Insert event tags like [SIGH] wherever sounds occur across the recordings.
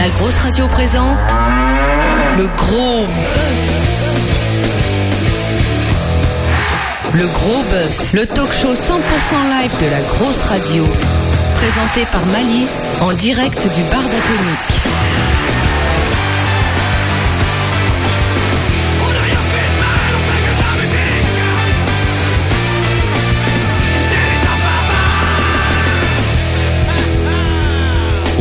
La grosse radio présente le gros bœuf. Le gros bœuf, le talk show 100% live de la grosse radio, présenté par Malice en direct du bar d'Atomique.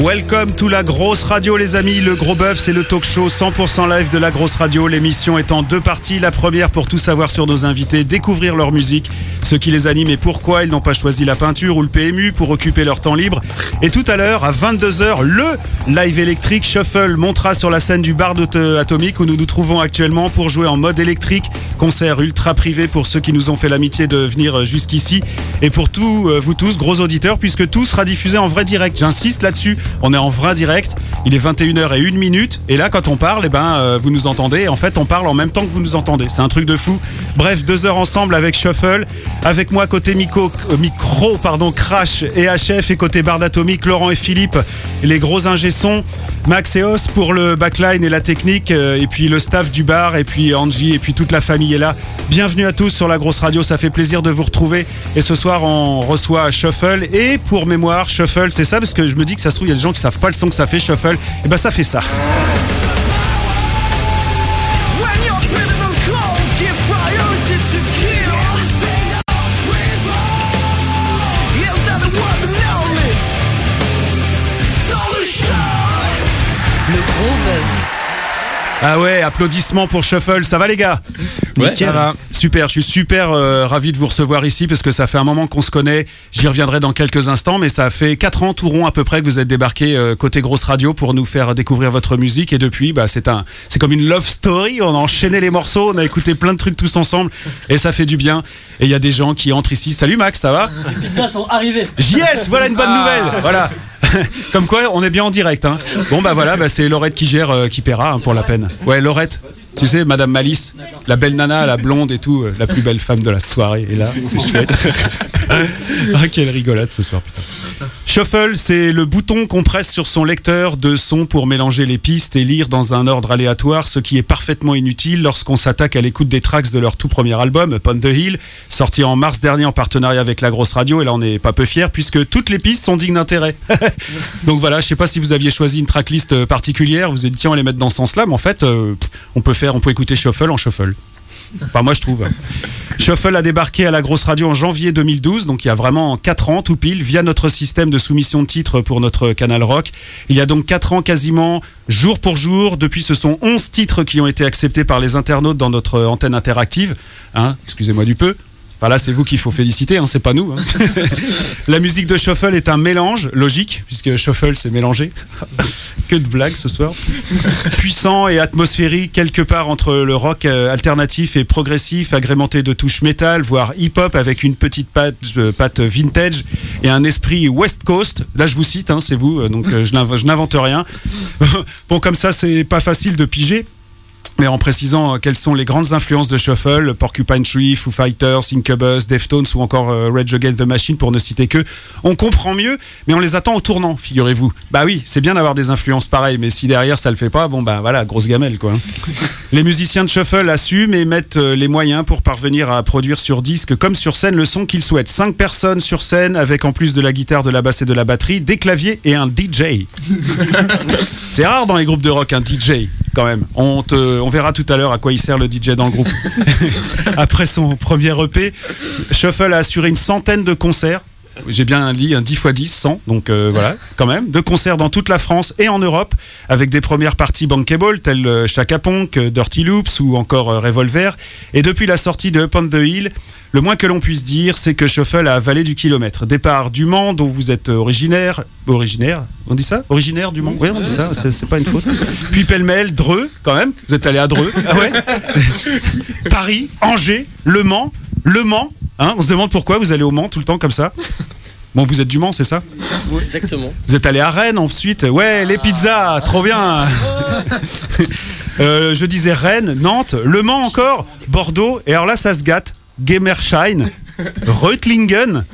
Welcome to la grosse radio les amis, le gros bœuf c'est le talk show 100% live de la grosse radio, l'émission est en deux parties, la première pour tout savoir sur nos invités, découvrir leur musique, ce qui les anime et pourquoi ils n'ont pas choisi la peinture ou le PMU pour occuper leur temps libre. Et tout à l'heure à 22h, le live électrique Shuffle montera sur la scène du bar atomique où nous nous trouvons actuellement pour jouer en mode électrique, concert ultra privé pour ceux qui nous ont fait l'amitié de venir jusqu'ici et pour tous euh, vous tous gros auditeurs puisque tout sera diffusé en vrai direct. J'insiste là-dessus. On est en vrai direct. Il est 21h et 1 minute. Et là, quand on parle, eh ben, euh, vous nous entendez. En fait, on parle en même temps que vous nous entendez. C'est un truc de fou. Bref, deux heures ensemble avec Shuffle. Avec moi, côté micro, euh, micro pardon, Crash et HF. Et côté barre d'atomique, Laurent et Philippe. Les gros ingé Max et Os pour le backline et la technique. Euh, et puis le staff du bar. Et puis Angie. Et puis toute la famille est là. Bienvenue à tous sur la grosse radio. Ça fait plaisir de vous retrouver. Et ce soir, on reçoit Shuffle. Et pour mémoire, Shuffle, c'est ça? Parce que je me dis que ça se trouve, il y a des gens qui savent pas le son que ça fait, Shuffle. Et ben ça fait ça. Ah ouais, applaudissements pour Shuffle, ça va les gars Ouais, ça va. Super, je suis super euh, ravi de vous recevoir ici parce que ça fait un moment qu'on se connaît. J'y reviendrai dans quelques instants, mais ça fait 4 ans tout rond à peu près que vous êtes débarqué euh, côté grosse radio pour nous faire découvrir votre musique et depuis, bah c'est un, c'est comme une love story. On a enchaîné les morceaux, on a écouté plein de trucs tous ensemble et ça fait du bien. Et il y a des gens qui entrent ici. Salut Max, ça va Les pizzas sont arrivées. JS, voilà une bonne nouvelle. Voilà. [LAUGHS] Comme quoi, on est bien en direct. Hein. Bon bah voilà, bah, c'est Laurette qui gère, euh, qui paiera hein, pour la peine. Ouais, Laurette. Tu sais, Madame Malice, la belle nana, la blonde et tout, euh, la plus belle femme de la soirée. Et là, c'est chouette. [LAUGHS] ah, quelle rigolade ce soir, putain. Shuffle, c'est le bouton qu'on presse sur son lecteur de son pour mélanger les pistes et lire dans un ordre aléatoire, ce qui est parfaitement inutile lorsqu'on s'attaque à l'écoute des tracks de leur tout premier album, Upon the Hill, sorti en mars dernier en partenariat avec La Grosse Radio. Et là, on n'est pas peu fiers puisque toutes les pistes sont dignes d'intérêt. [LAUGHS] Donc voilà, je sais pas si vous aviez choisi une tracklist euh, particulière, vous avez dit tiens, on va les mettre dans ce sens-là, mais en fait, euh, on peut on peut écouter Shuffle en Shuffle. Enfin, moi je trouve. Shuffle a débarqué à la grosse radio en janvier 2012, donc il y a vraiment 4 ans tout pile, via notre système de soumission de titres pour notre canal rock. Il y a donc 4 ans quasiment, jour pour jour. Depuis, ce sont 11 titres qui ont été acceptés par les internautes dans notre antenne interactive. Hein, Excusez-moi du peu. Enfin là, c'est vous qu'il faut féliciter, hein, c'est pas nous. hein. [LAUGHS] la musique de Shuffle est un mélange logique, puisque Shuffle c'est mélangé. [LAUGHS] que de blagues ce soir. Puissant et atmosphérique, quelque part entre le rock euh, alternatif et progressif, agrémenté de touches métal, voire hip-hop, avec une petite patte, euh, vintage et un esprit West Coast. Là, je vous cite, hein, c'est vous, euh, donc je n'invente rien. [LAUGHS] bon, comme ça, c'est pas facile de piger. Mais en précisant euh, quelles sont les grandes influences de Shuffle, Porcupine Tree, Foo Fighters, Incubus, Deftones ou encore euh, Rage Against the Machine pour ne citer que, on comprend mieux, mais on les attend au tournant, figurez-vous. Bah oui, c'est bien d'avoir des influences pareilles, mais si derrière ça le fait pas, bon bah voilà, grosse gamelle quoi. [LAUGHS] les musiciens de Shuffle assument et mettent euh, les moyens pour parvenir à produire sur disque comme sur scène le son qu'ils souhaitent. Cinq personnes sur scène avec en plus de la guitare, de la basse et de la batterie, des claviers et un DJ. [LAUGHS] C'est rare dans les groupes de rock un DJ quand même. On, te- on verra tout à l'heure à quoi il sert le DJ dans le groupe. [LAUGHS] Après son premier EP, Shuffle a assuré une centaine de concerts. J'ai bien dit un 10 x 10, 100, donc euh, [LAUGHS] voilà, quand même. De concerts dans toute la France et en Europe, avec des premières parties bankable, telles euh, Chaka Ponk, euh, Dirty Loops ou encore Revolver. Et depuis la sortie de Upon the Hill, le moins que l'on puisse dire, c'est que Shuffle a avalé du kilomètre. Départ du Mans, dont vous êtes originaire. Originaire On dit ça? Originaire du Mans? Oui, on dit ça, c'est pas une faute. [LAUGHS] Puis pêle-mêle, Dreux, quand même. Vous êtes allé à Dreux. Ah ouais? [LAUGHS] Paris, Angers, Le Mans, Le Mans. Hein on se demande pourquoi vous allez au Mans tout le temps comme ça. [LAUGHS] Bon, vous êtes du Mans, c'est ça Exactement. Vous êtes allé à Rennes ensuite. Ouais, les pizzas, trop bien. [LAUGHS] Euh, je disais Rennes, Nantes, Le Mans encore, Bordeaux. Et alors là, ça se gâte. Gemersheim, Reutlingen,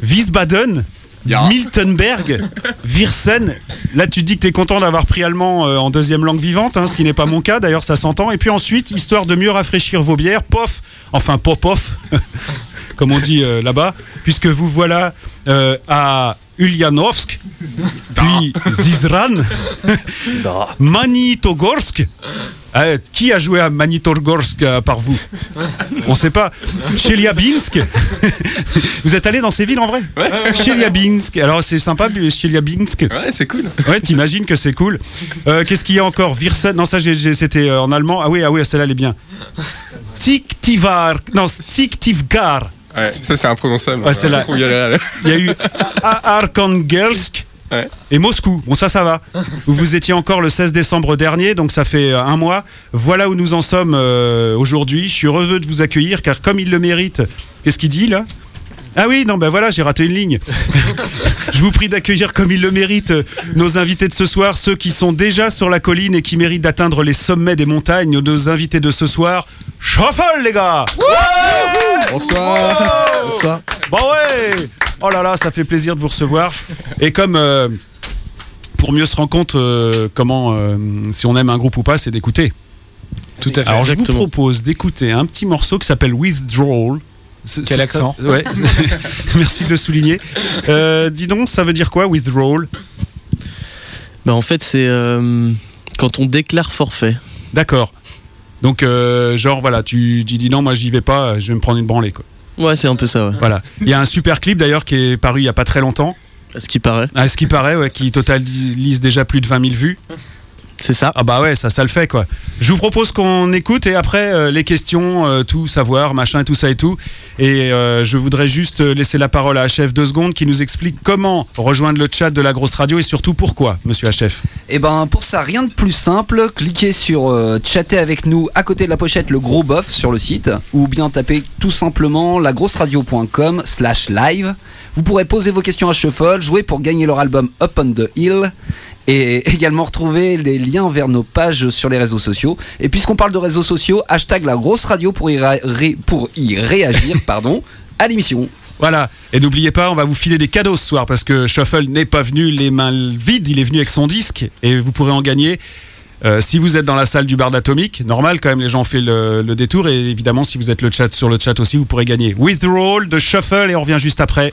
Wiesbaden, Miltenberg, Virsen. Là, tu dis que tu es content d'avoir pris allemand euh, en deuxième langue vivante, hein, ce qui n'est pas mon cas, d'ailleurs, ça s'entend. Et puis ensuite, histoire de mieux rafraîchir vos bières, pof, enfin pop-off, [LAUGHS] comme on dit euh, là-bas, puisque vous voilà euh, à Ulyanovsk, puis Zizran, [LAUGHS] Manitogorsk. Ah, qui a joué à Manitogorsk à part vous? On sait pas. Chelyabinsk. [LAUGHS] vous êtes allé dans ces villes en vrai? Ouais. Chelyabinsk. Alors c'est sympa, Chelyabinsk. Ouais, c'est cool. Ouais, t'imagines que c'est cool. Euh, Qu'est-ce qu'il y a encore? Virsen. Non, ça, c'était euh, en allemand. Ah oui, ah oui, celle-là, elle est bien. Stiktivar. Non, Stiktivgar. Ouais, ça c'est imprononçable. Ouais, c'est On là. trouve galère. Il y a eu Arkhangelsk Ouais. et Moscou. Bon, ça, ça va. Où vous étiez encore le 16 décembre dernier, donc ça fait euh, un mois. Voilà où nous en sommes euh, aujourd'hui. Je suis heureux de vous accueillir car, comme il le mérite, qu'est-ce qu'il dit là? Ah oui, non, ben voilà, j'ai raté une ligne. [LAUGHS] Je vous prie d'accueillir comme il le mérite euh, nos invités de ce soir, ceux qui sont déjà sur la colline et qui méritent d'atteindre les sommets des montagnes. Nos invités de ce soir, Shuffle les gars Bonsoir. Bonsoir. Bah ouais Oh là là, ça fait plaisir de vous recevoir. Et comme euh, pour mieux se rendre compte euh, comment euh, si on aime un groupe ou pas, c'est d'écouter. Tout à fait. Alors je vous propose d'écouter un petit morceau qui s'appelle Withdrawal. C'est- Quel accent. ça Ouais. [LAUGHS] Merci de le souligner. Euh, dis donc, ça veut dire quoi, withdrawal? Bah en fait c'est euh, quand on déclare forfait. D'accord. Donc, euh, genre, voilà, tu, tu dis non, moi j'y vais pas, je vais me prendre une branlée. Quoi. Ouais c'est un peu ça ouais. Voilà. Il y a un super clip d'ailleurs qui est paru il y a pas très longtemps. À ce qui paraît. À ce qui paraît, ouais, qui totalise déjà plus de 20 000 vues. C'est ça. Ah bah ouais, ça, ça le fait quoi. Je vous propose qu'on écoute et après euh, les questions, euh, tout savoir, machin, tout ça et tout. Et euh, je voudrais juste laisser la parole à HF deux secondes qui nous explique comment rejoindre le chat de la grosse radio et surtout pourquoi, monsieur HF. Et ben pour ça, rien de plus simple, cliquez sur euh, chatter avec nous à côté de la pochette le gros bof sur le site ou bien tapez tout simplement lagrosseradio.com slash live. Vous pourrez poser vos questions à Shuffle, jouer pour gagner leur album Up on the Hill et [LAUGHS] également retrouver les liens vers nos pages sur les réseaux sociaux. Et puisqu'on parle de réseaux sociaux, hashtag la grosse radio pour y, ré- pour y réagir [LAUGHS] pardon, à l'émission. Voilà. Et n'oubliez pas, on va vous filer des cadeaux ce soir parce que Shuffle n'est pas venu les mains vides, il est venu avec son disque et vous pourrez en gagner. Euh, si vous êtes dans la salle du bar d'Atomique, normal quand même, les gens ont fait le, le détour et évidemment si vous êtes le chat sur le chat aussi, vous pourrez gagner Withdrawal de Shuffle et on revient juste après.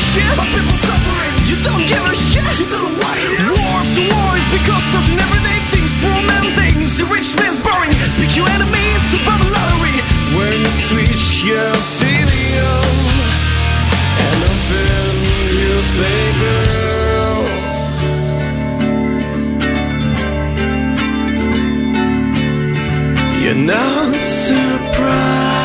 shit about people suffering. You don't give a shit. You don't what it. War after war, it's because such an everyday things. Poor man's things, the rich man's boring. Pick your enemies, survive a lottery. When you switch your obsidian and open newspapers. You're not surprised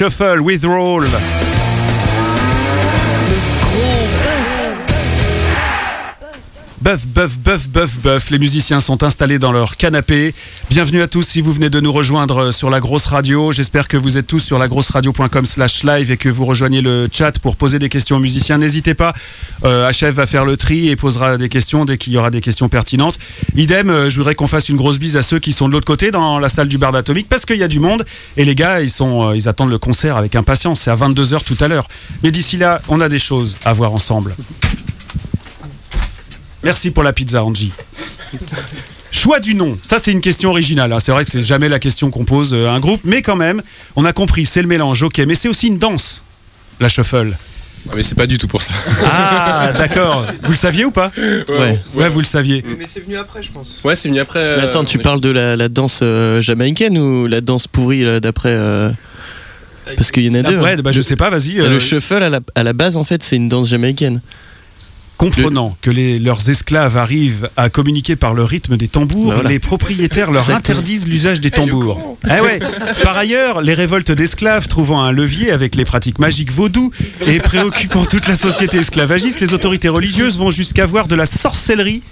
Shuffle Withdrawal. Buff, buff, buff, buff, buff. Les musiciens sont installés dans leur canapé. Bienvenue à tous si vous venez de nous rejoindre sur la grosse radio. J'espère que vous êtes tous sur lagrosseradio.com slash live et que vous rejoignez le chat pour poser des questions aux musiciens. N'hésitez pas. Euh, HF va faire le tri et posera des questions dès qu'il y aura des questions pertinentes. Idem, euh, je voudrais qu'on fasse une grosse bise à ceux qui sont de l'autre côté dans la salle du bar d'Atomique parce qu'il y a du monde et les gars, ils, sont, euh, ils attendent le concert avec impatience. C'est à 22h tout à l'heure. Mais d'ici là, on a des choses à voir ensemble. Merci pour la pizza, Angie. Choix du nom, ça c'est une question originale. hein. C'est vrai que c'est jamais la question qu'on pose euh, à un groupe, mais quand même, on a compris, c'est le mélange, ok. Mais c'est aussi une danse, la shuffle. Ah, mais c'est pas du tout pour ça. Ah, d'accord. Vous le saviez ou pas Ouais. Ouais, vous le saviez. Mais c'est venu après, je pense. Ouais, c'est venu après. Mais attends, euh, tu mais- parles de la, la danse euh, jamaïcaine ou la danse pourrie d'après euh, Parce qu'il y en a deux. ouais, hein. bah, je sais pas, vas-y. Le euh, shuffle à la, à la base en fait c'est une danse jamaïcaine. Comprenant que les- leurs esclaves arrivent à communiquer par le rythme des tambours, Bah voilà. les propriétaires leur [LAUGHS] interdisent l'usage des tambours. Eh ouais. Par ailleurs, les révoltes d'esclaves trouvant un levier avec les pratiques magiques vaudou et préoccupant toute la société esclavagiste, les autorités religieuses vont jusqu'à voir de la sorcellerie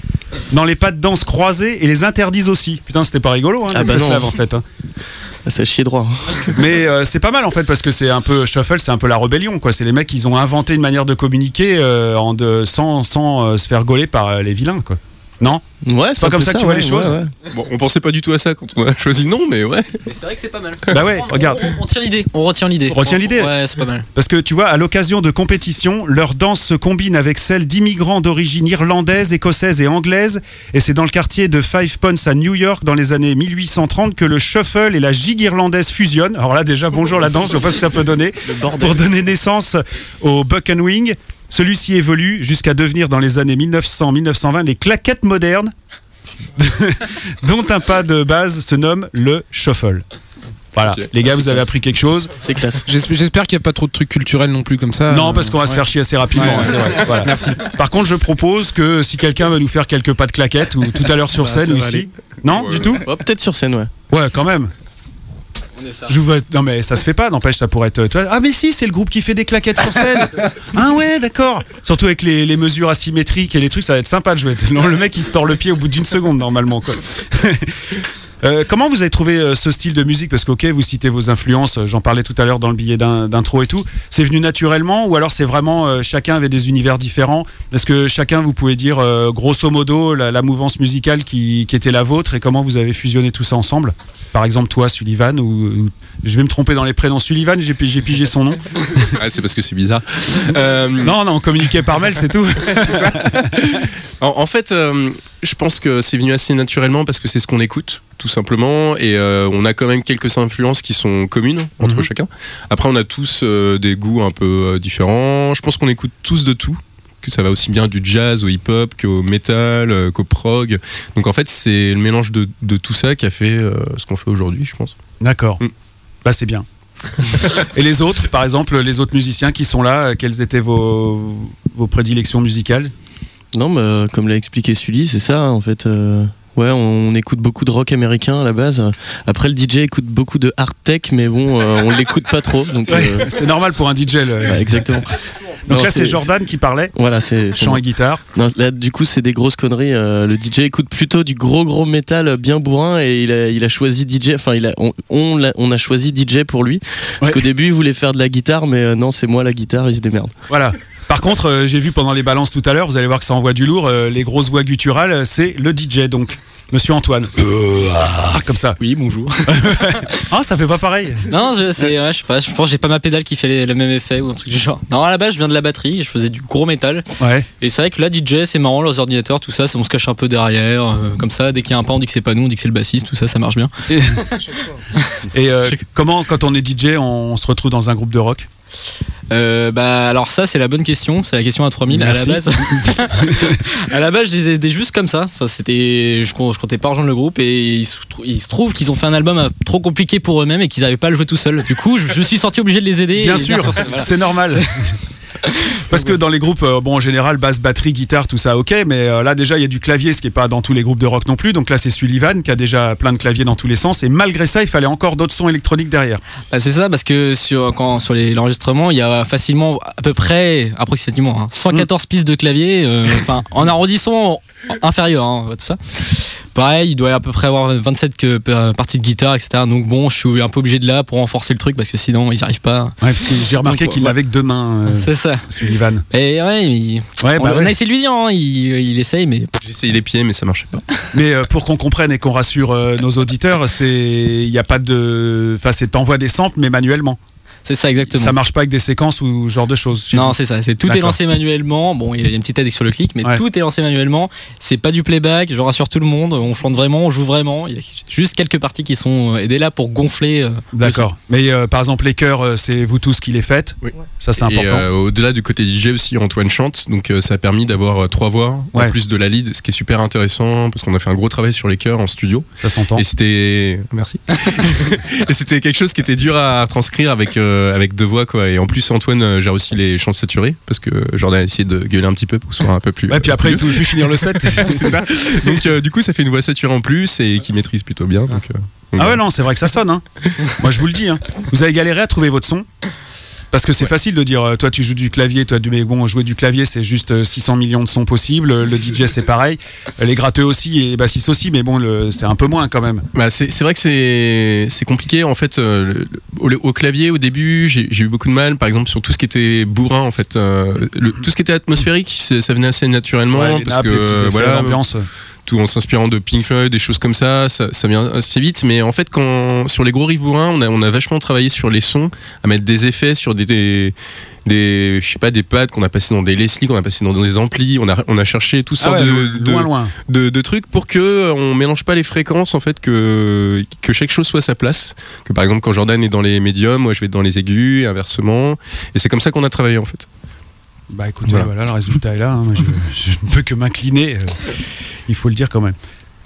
dans les pas de danse croisés et les interdisent aussi. Putain, c'était pas rigolo, hein, Ah les bah esclaves en fait. hein. Ah, Ça chie droit. Mais euh, c'est pas mal en fait parce que c'est un peu shuffle, c'est un peu la rébellion quoi. C'est les mecs ils ont inventé une manière de communiquer euh, sans, sans euh, se faire gauler par les vilains quoi. Non Ouais, pas un comme ça que tu vois les choses ouais, ouais. Bon, on pensait pas du tout à ça quand on a choisi le nom, mais ouais. Mais c'est vrai que c'est pas mal. Bah ouais, On- regarde. On, on retient l'idée. On retient l'idée. On retient l'idée. Ouais, c'est pas mal. Parce que tu vois, à l'occasion de compétitions, leur danse se combine avec celle d'immigrants d'origine irlandaise, écossaise et anglaise. Et c'est dans le quartier de Five Ponds à New York, dans les années 1830, que le shuffle et la gigue irlandaise fusionnent. Alors là, déjà, bonjour la danse, je sais pas si tu peux donner. Pour donner naissance au Buck and Wing. Celui-ci évolue jusqu'à devenir dans les années 1900-1920 les claquettes modernes, [LAUGHS] dont un pas de base se nomme le shuffle. Voilà, les gars, Ah, vous avez appris quelque chose? C'est classe. J'espère qu'il n'y a pas trop de trucs culturels non plus comme ça. Non, Euh, parce qu'on va se faire chier assez rapidement. Ouais. hein, c'est vrai. Voilà. Merci. Par contre, je propose que si quelqu'un veut nous faire quelques pas de claquettes ou tout à l'heure sur [LAUGHS] Bah, scène va ici. aller. Non, Ouais, du ouais. tout Ouais, Peut-être sur scène, ouais. Ouais, quand même. Je vous vois- Non, mais ça se fait pas, n'empêche, ça pourrait être. tu vois, Ah, mais si, c'est le groupe qui fait des claquettes sur scène. [LAUGHS] ah, ouais, d'accord. Surtout avec les, les mesures asymétriques et les trucs, ça va être sympa de jouer. Non, le mec, il se tord le pied au bout d'une seconde, normalement, quoi. Euh, comment vous avez trouvé euh, ce style de musique? Parce que, ok, vous citez vos influences, euh, j'en parlais tout à l'heure dans le billet d'in- d'intro et tout. C'est venu naturellement ou alors c'est vraiment chacun avait des univers différents? Est-ce que chacun, vous pouvez dire grosso modo la, la mouvance musicale qui, qui était la vôtre et comment vous avez fusionné tout ça ensemble? Par exemple, toi, Sullivan, ou, ou- je vais me tromper dans les prénoms. Sullivan, j'ai pi- j'ai pigé son nom. [LAUGHS] Ah, c'est parce que c'est bizarre. Euh, Non, non, on communiquait par mail, c'est tout. [LAUGHS] En, en fait, euh, je pense que c'est venu assez naturellement parce que c'est ce qu'on écoute, tout simplement, et euh, on a quand même quelques influences qui sont communes entre Mhm. chacun. Après, on a tous euh, des goûts un peu euh, différents. Je pense qu'on écoute tous de tout. Que ça va aussi bien du jazz au hip-hop qu'au metal, euh, qu'au prog. Donc en fait, c'est le mélange de, de tout ça qui a fait euh, ce qu'on fait aujourd'hui, je pense. D'accord. Mm. Bah, c'est bien. [LAUGHS] et les autres, par exemple, les autres musiciens qui sont là, quelles étaient vos, vos prédilections musicales? Non, mais euh, comme l'a expliqué Sully, c'est ça en fait. euh, Ouais, on, écoute beaucoup de rock américain à la base. Après, le DJ écoute beaucoup de hard tech, mais bon, euh, on l'écoute pas trop. Donc, Ouais, euh, C'est normal pour un DJ. le- ouais, exactement. Donc Non, là, c'est Jordan qui parlait, Voilà, c'est. chant et guitare. Non, là, du coup, c'est des grosses conneries. euh, le DJ écoute plutôt du gros gros métal bien bourrin et il a, il a choisi DJ. Enfin, il a, on, on, l'a- on a choisi DJ pour lui. Parce Ouais. qu'au début, il voulait faire de la guitare, mais euh, non, c'est moi la guitare, il se démerde. Voilà. Par contre, euh, j'ai vu pendant les balances tout à l'heure, vous allez voir que ça envoie du lourd. euh, les grosses voix gutturales, euh, c'est le DJ, donc. Monsieur Antoine. Ah, comme ça. Oui, bonjour. [LAUGHS] Ah, ça fait pas pareil. non, je, c'est, ouais, je sais pas. Je pense que j'ai pas ma pédale qui fait les- le même effet ou un truc du genre. Non, à la base, je viens de la batterie. Je faisais du gros métal. Ouais. Et c'est vrai que là, DJ, c'est marrant, leurs ordinateurs, tout ça, ça, on se cache un peu derrière. euh, comme ça, dès qu'il y a un pas, on dit que c'est pas nous, on dit que c'est le bassiste, tout ça, ça marche bien. Et [LAUGHS] euh, comment, quand on est DJ, on, se retrouve dans un groupe de rock? Euh, bah alors ça c'est la bonne question, c'est la question à 3000 à la Merci. base. [LAUGHS] à la base je aidés juste comme ça. Enfin, c'était je, com- je comptais pas rejoindre le groupe et il se, trou- il se trouve qu'ils ont fait un album euh, trop compliqué pour eux-mêmes et qu'ils n'avaient pas à le jouer tout seuls. Du coup je, je suis sorti obligé de les aider. Bien et sûr, voilà. c'est normal. [LAUGHS] Parce que dans les groupes, euh, bon, en général, basse, batterie, guitare, tout ça, ok, mais euh, là déjà, il y a du clavier, ce qui est pas dans tous les groupes de rock non plus. Donc là, c'est Sullivan qui a déjà plein de claviers dans tous les sens. Et malgré ça, il fallait encore d'autres sons électroniques derrière. Bah, c'est ça, parce que sur, quand, sur les- l'enregistrement, il y a facilement à peu près, approximativement, hein, 114 pistes de clavier, euh, en arrondissant inférieur, hein, tout ça. Pareil, il doit à peu près avoir 27 que- euh, parties de guitare, etc. Donc bon, je suis un peu obligé de là pour renforcer le truc parce que sinon ils n'y arrivent pas. Ouais, parce que j'ai remarqué qu'il ouais. l'avait que deux mains, euh, C'est ça. Sullivan. Et ouais, il- Ouais, on, bah on ouais. a essayé de lui dire, hein, il, il essaye, mais J'ai essayé les pieds, mais ça marchait pas. Mais euh, pour qu'on comprenne et qu'on rassure euh, nos auditeurs, c'est il n'y a pas de, enfin, c'est t'envoies des samples mais manuellement. C'est ça exactement. Ça marche pas avec des séquences ou ce genre de choses. Non, c'est ça. C'est tout est lancé manuellement. Bon, il y a une petite aide sur le clic, mais Ouais. tout est lancé manuellement. C'est pas du playback. Je rassure tout le monde. On chante vraiment, on joue vraiment. Il y a juste quelques parties qui sont euh, aidées là pour gonfler. euh, D'accord. Mais euh, par exemple les chœurs, c'est vous tous qui les faites. Oui. Ça c'est important. euh, au-delà du côté DJ aussi, Antoine chante, donc euh, ça a permis d'avoir euh, trois voix Ouais. en plus de la lead, ce qui est super intéressant parce qu'on a fait un gros travail sur les chœurs en studio. Ça s'entend. Et c'était merci. [LAUGHS] et c'était quelque chose qui était dur à transcrire avec euh, avec deux voix quoi. Et en plus Antoine euh, gère aussi les chants saturés parce que Jordan a essayé de gueuler un petit peu pour que ce soit un peu plus. Ouais, puis euh, après il pouvait plus finir le set. [LAUGHS] c'est ça. Donc euh, du coup ça fait une voix saturée en plus et qui maîtrise plutôt bien. Donc, euh, Ah ouais non, c'est vrai que ça sonne. Hein. Moi je vous le dis. Hein. Vous avez galéré à trouver votre son. Parce que c'est facile de dire, euh, toi tu joues du clavier, toi du mais bon jouer du clavier c'est juste euh, 600 millions de sons possibles, le DJ c'est pareil, Euh, les gratteux aussi et bassistes aussi, mais bon c'est un peu moins quand même. Bah, c'est vrai que c'est compliqué en fait euh, le- au, au clavier au début j'ai eu beaucoup de mal par exemple sur tout ce qui était bourrin en fait euh, le- tout ce qui était atmosphérique ça venait assez naturellement Ouais, parce nappes, que euh, voilà en s'inspirant de Pink Floyd des choses comme ça, ça ça vient assez vite. Mais en fait quand sur les gros riffs bourrins on a on a vachement travaillé sur les sons à mettre des effets sur des, des des je sais pas des pads qu'on a passé dans des Leslie qu'on a passé dans des amplis. On a on a cherché tout Ah sortes ouais, de, lo- de- loin loin. de, de trucs pour que euh, on mélange pas les fréquences en fait que que chaque chose soit à sa place. Que par exemple quand Jordan est dans les médiums moi je vais être dans les aigus inversement. Et c'est comme ça qu'on a travaillé en fait Bah écoutez, Voilà. voilà, le résultat est là. hein. Je ne peux que m'incliner. euh, il faut le dire quand même.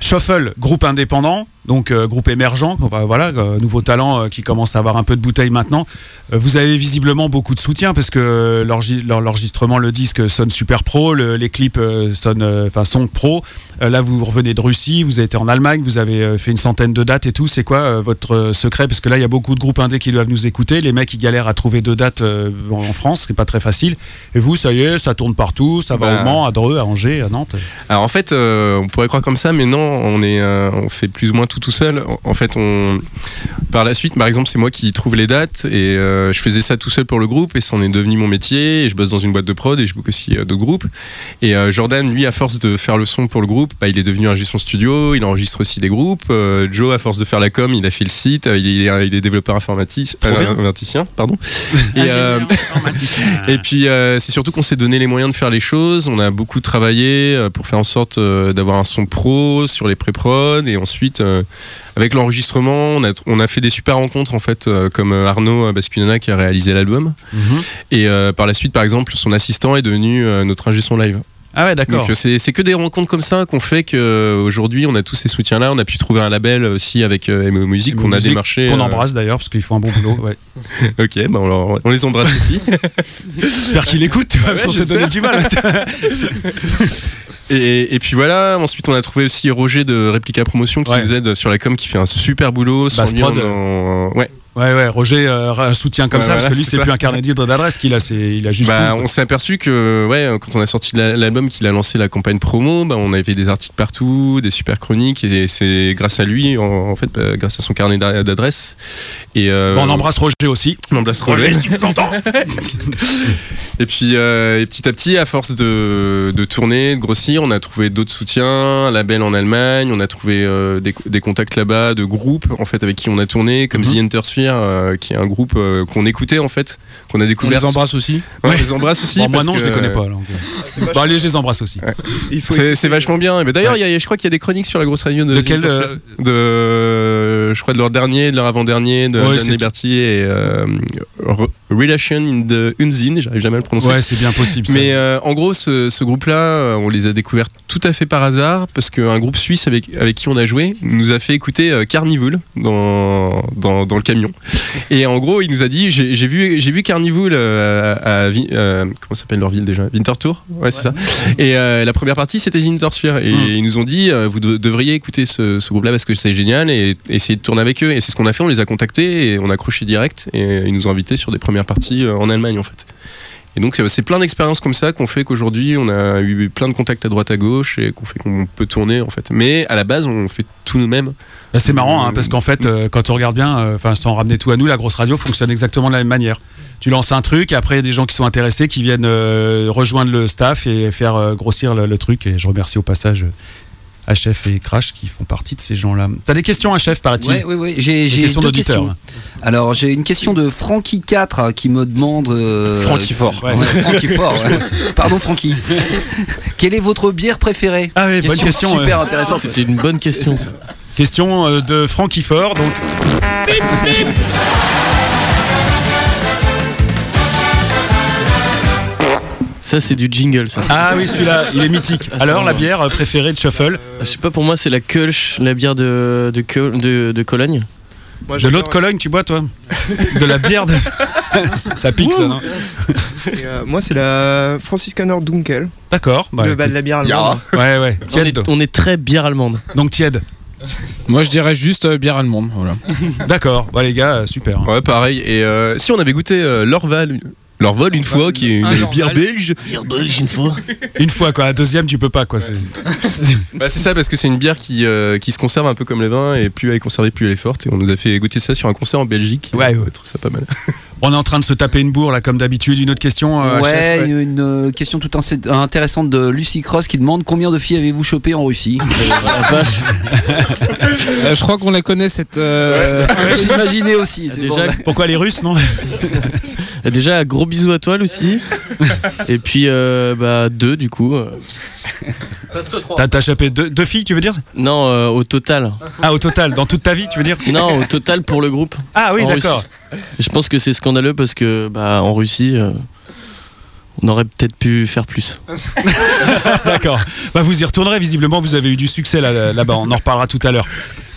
Shuffle, groupe indépendant, donc euh, groupe émergent, voilà, euh, nouveau talent euh, qui commence à avoir un peu de bouteille maintenant. Vous avez visiblement beaucoup de soutien parce que l'enregi- l'en- l'enregistrement, le disque sonne super pro, le- les clips sonnent, enfin, sont pro. Là, vous revenez de Russie, vous avez été en Allemagne, vous avez fait une centaine de dates et tout. C'est quoi votre secret? Parce que là, il y a beaucoup de groupes indés qui doivent nous écouter. Les mecs, ils galèrent à trouver deux dates en France, c'est pas très facile. Et vous, ça y est, ça tourne partout, ça va Bah. au Mans, à Dreux, à Angers, à Nantes. alors en fait on pourrait croire comme ça mais non on est euh, on fait plus ou moins tout tout seul. En, en fait on par la suite par exemple c'est moi qui trouve les dates et euh, je faisais ça tout seul pour le groupe et c'en est devenu mon métier et je bosse dans une boîte de prod et je book aussi euh, d'autres groupes. Et Jordan lui à force de faire le son pour le groupe bah, il est devenu ingé son studio il enregistre aussi des groupes. Joe à force de faire la com il a fait le site il est, il est développeur informatique informaticien pardon. [LAUGHS] Et, euh, [LAUGHS] et puis c'est surtout qu'on s'est donné les moyens de faire les choses. On a beaucoup travaillé pour faire en sorte d'avoir un son pro sur les pré-prod et ensuite euh, avec l'enregistrement, on a, on a fait des super rencontres en fait, euh, comme euh, Arnaud Bascunana qui a réalisé l'album. Et euh, par la suite, par exemple, son assistant est devenu notre ingé son live. Ah ouais, d'accord. Donc c'est que des rencontres comme ça qu'on fait qu'aujourd'hui on a tous ces soutiens-là. On a pu trouver un label aussi avec MO Music qu'on a démarché. Qu'on embrasse d'ailleurs, parce qu'ils font un bon boulot. Ouais. [LAUGHS] Ok, bah on, leur- on les embrasse aussi. [LAUGHS] J'espère qu'il écoute, tu vois, Ouais, s'est j'espère. donné du mal. [LAUGHS] Et, et puis voilà, ensuite on a trouvé aussi Roger de Replica Promotion qui Ouais. nous aide sur la com, qui fait un super boulot. Sans lui, on en- Ouais. Ouais, ouais, Roger, euh, un soutien comme Ouais, ça, parce que lui, c'est plus un carnet d'adresse qu'il a, c'est, il a juste Bah, tout, on s'est aperçu que ouais, quand on a sorti la- l'album, qu'il a lancé la campagne promo, bah, on avait des articles partout, des super chroniques, et c'est grâce à lui, en, en fait, bah, grâce à son carnet d'a- d'adresses. Et euh, Bon, on embrasse Roger aussi. on embrasse Roger. si tu nous entends. [LAUGHS] Et puis euh, et petit à petit, à force de, de tourner, de grossir, on a trouvé d'autres soutiens, label en Allemagne, on a trouvé euh, des, des contacts là-bas, de groupes en fait avec qui on a tourné, comme Mhm. The Intersphere, euh, qui est un groupe euh, qu'on écoutait en fait, qu'on a On découvert. les embrasse aussi. Ouais, Ouais. on les embrasse aussi. Bon, moi non, je que, les connais pas. donc. Bon, allez, je les embrasse aussi. C'est vachement bien. Mais D'ailleurs, il y a- je crois qu'il y a des chroniques sur la grosse radio de, De The quel, de, je crois de leur dernier, de leur avant-dernier, de Ouais, Dan Liberty et euh, Re- Relation in the Unzine. J'arrive jamais à le prononcer. Ouais, c'est bien possible. ça. Mais euh, en gros, ce, ce groupe-là, on les a découverts découvert tout à fait par hasard parce qu'un groupe suisse avec, avec qui on a joué nous a fait écouter euh, Carnival dans, dans, dans le camion. Et en gros, il nous a dit j'ai vu, j'ai vu Carnival euh, à, euh, comment s'appelle leur ville déjà? Winterthur Ouais, c'est ça. Et euh, la première partie, c'était Wintersphere. Et ils nous ont dit vous de- devriez écouter ce, ce groupe-là parce que c'est génial et essayer de tourner avec eux. Et c'est ce qu'on a fait on les a contactés et on a accroché direct. Et ils nous ont invités sur des premières parties en Allemagne en fait. Et donc euh, c'est plein d'expériences comme ça qu'on fait qu'aujourd'hui on a eu plein de contacts à droite à gauche et qu'on fait qu'on peut tourner en fait. Mais à la base on fait tout nous-mêmes. Bah, c'est marrant hein, parce qu'en fait, euh, quand on regarde bien, euh, enfin sans ramener tout à nous, la grosse radio fonctionne exactement de la même manière. Tu lances un truc, et après il y a des gens qui sont intéressés, qui viennent euh, rejoindre le staff et faire euh, grossir le, le truc. Et je remercie au passage euh, HF et Crash qui font partie de ces gens-là. T'as des questions HF, paraît-il Ouais, ouais, ouais. J'ai, questions deux d'auditeurs. questions. Alors, j'ai une question de Francky4 qui me demande. euh, Francky Fort. Ouais. Ouais, Francky Fort, ouais. [LAUGHS] Pardon, Francky. Quelle est votre bière préférée? Ah oui, bonne question. Super ouais. intéressante. C'était une bonne question. Question euh, de Francky Fort. Donc, Ça, c'est du jingle, ça. ah oui, celui-là, il est mythique. Ah, Alors, la bière euh, préférée de Shuffle Je sais pas, pour moi, c'est la Kölsch, la bière de, de, de, de Cologne. Moi, De l'autre Cologne, tu bois, toi De la bière de. [LAUGHS] ça pique, ça, non et, euh, moi, c'est la Franziskaner Dunkel, D'accord. bah, de, bah, de la bière allemande. ouais, ouais. On Tiède. est, on est très bière allemande. Donc, tiède. Moi, je dirais juste euh, bière allemande. Voilà. D'accord. Bah, les gars, super. Ouais pareil. Et euh, si on avait goûté euh, l'Orval. L'Orval une fois, qui est une Un bière belge. Bière belge, une fois. Une fois, quoi. La deuxième, tu peux pas, quoi. c'est- [LAUGHS] Bah, c'est ça parce que c'est une bière qui, euh, qui se conserve un peu comme les vins et plus elle est conservée plus elle est forte et on nous a fait goûter ça sur un concert en Belgique. Ouais, ouais. Je trouve ça pas mal. [LAUGHS] On est en train de se taper une bourre, là, comme d'habitude. Une autre question, euh, ouais, chef, une, une, euh, question toute inc- intéressante de Lucie Cross qui demande combien de filles avez-vous chopé en Russie? [LAUGHS] [LAUGHS] Euh, je crois qu'on la connaît cette. euh, [LAUGHS] J'imaginais aussi. Déjà, bon. Pourquoi les Russes, non? Déjà, gros bisous à toi, Lucie. Et puis, euh, bah, deux, du coup. euh. T'as t'as chopé deux, deux filles, tu veux dire? Non, euh, au total. Ah, au total, dans toute ta vie, tu veux dire? Non, au total pour le groupe. Ah oui, d'accord. Je pense que c'est scandaleux parce que, bah, en Russie, euh, on aurait peut-être pu faire plus. [LAUGHS] D'accord. Bah, vous y retournerez, visiblement, vous avez eu du succès là- là-bas. On en reparlera tout à l'heure.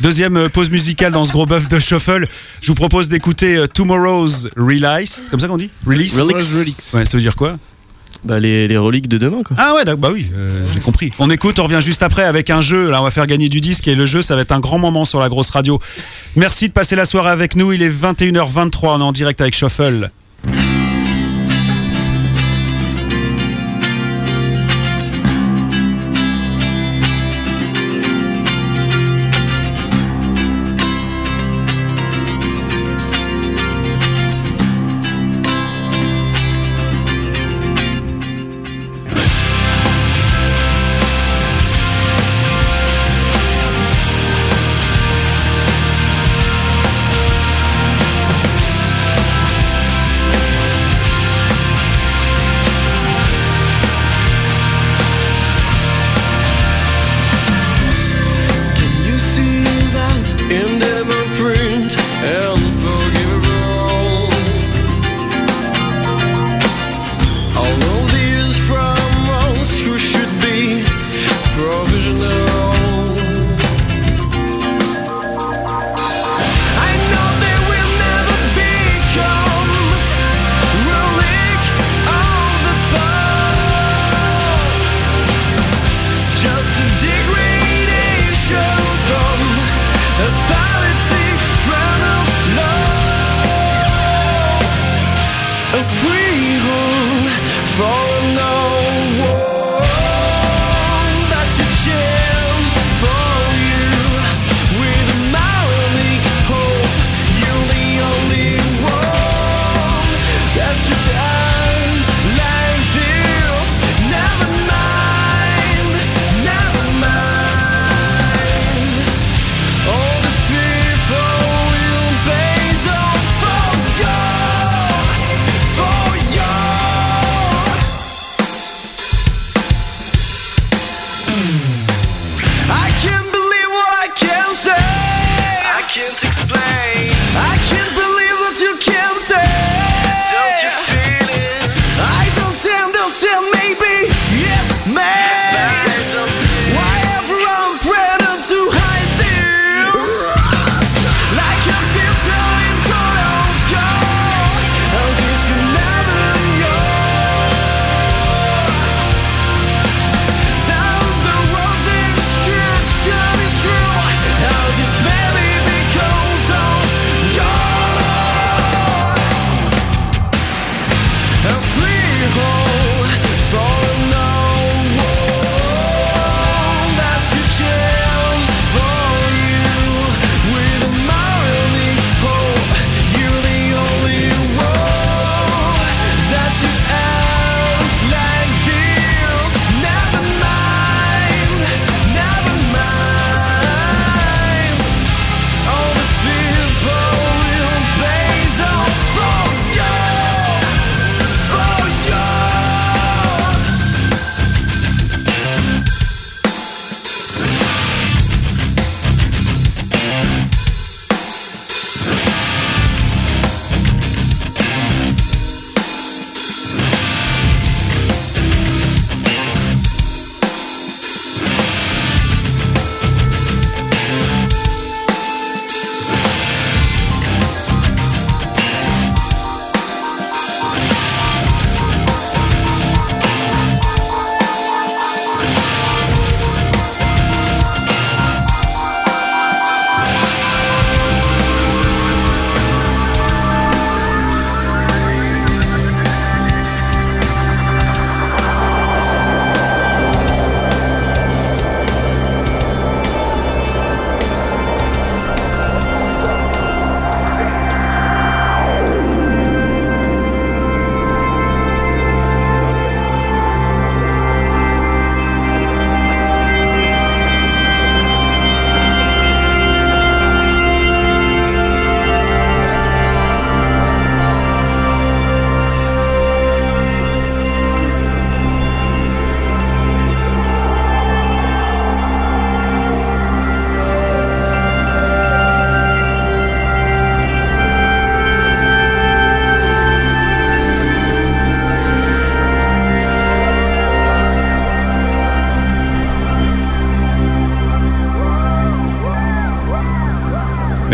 Deuxième euh, pause musicale dans ce gros bœuf de Shuffle. Je vous propose d'écouter euh, Tomorrow's Release. C'est comme ça qu'on dit? Release? Relics. Relics. Ouais, ça veut dire quoi? Bah, les, reliques de demain, quoi. Ah ouais, bah oui, euh, j'ai compris. On écoute, on revient juste après avec un jeu. Là, on va faire gagner du disque et le jeu, ça va être un grand moment sur la grosse radio. Merci de passer la soirée avec nous. Il est 21h23, on est en direct avec Shuffle.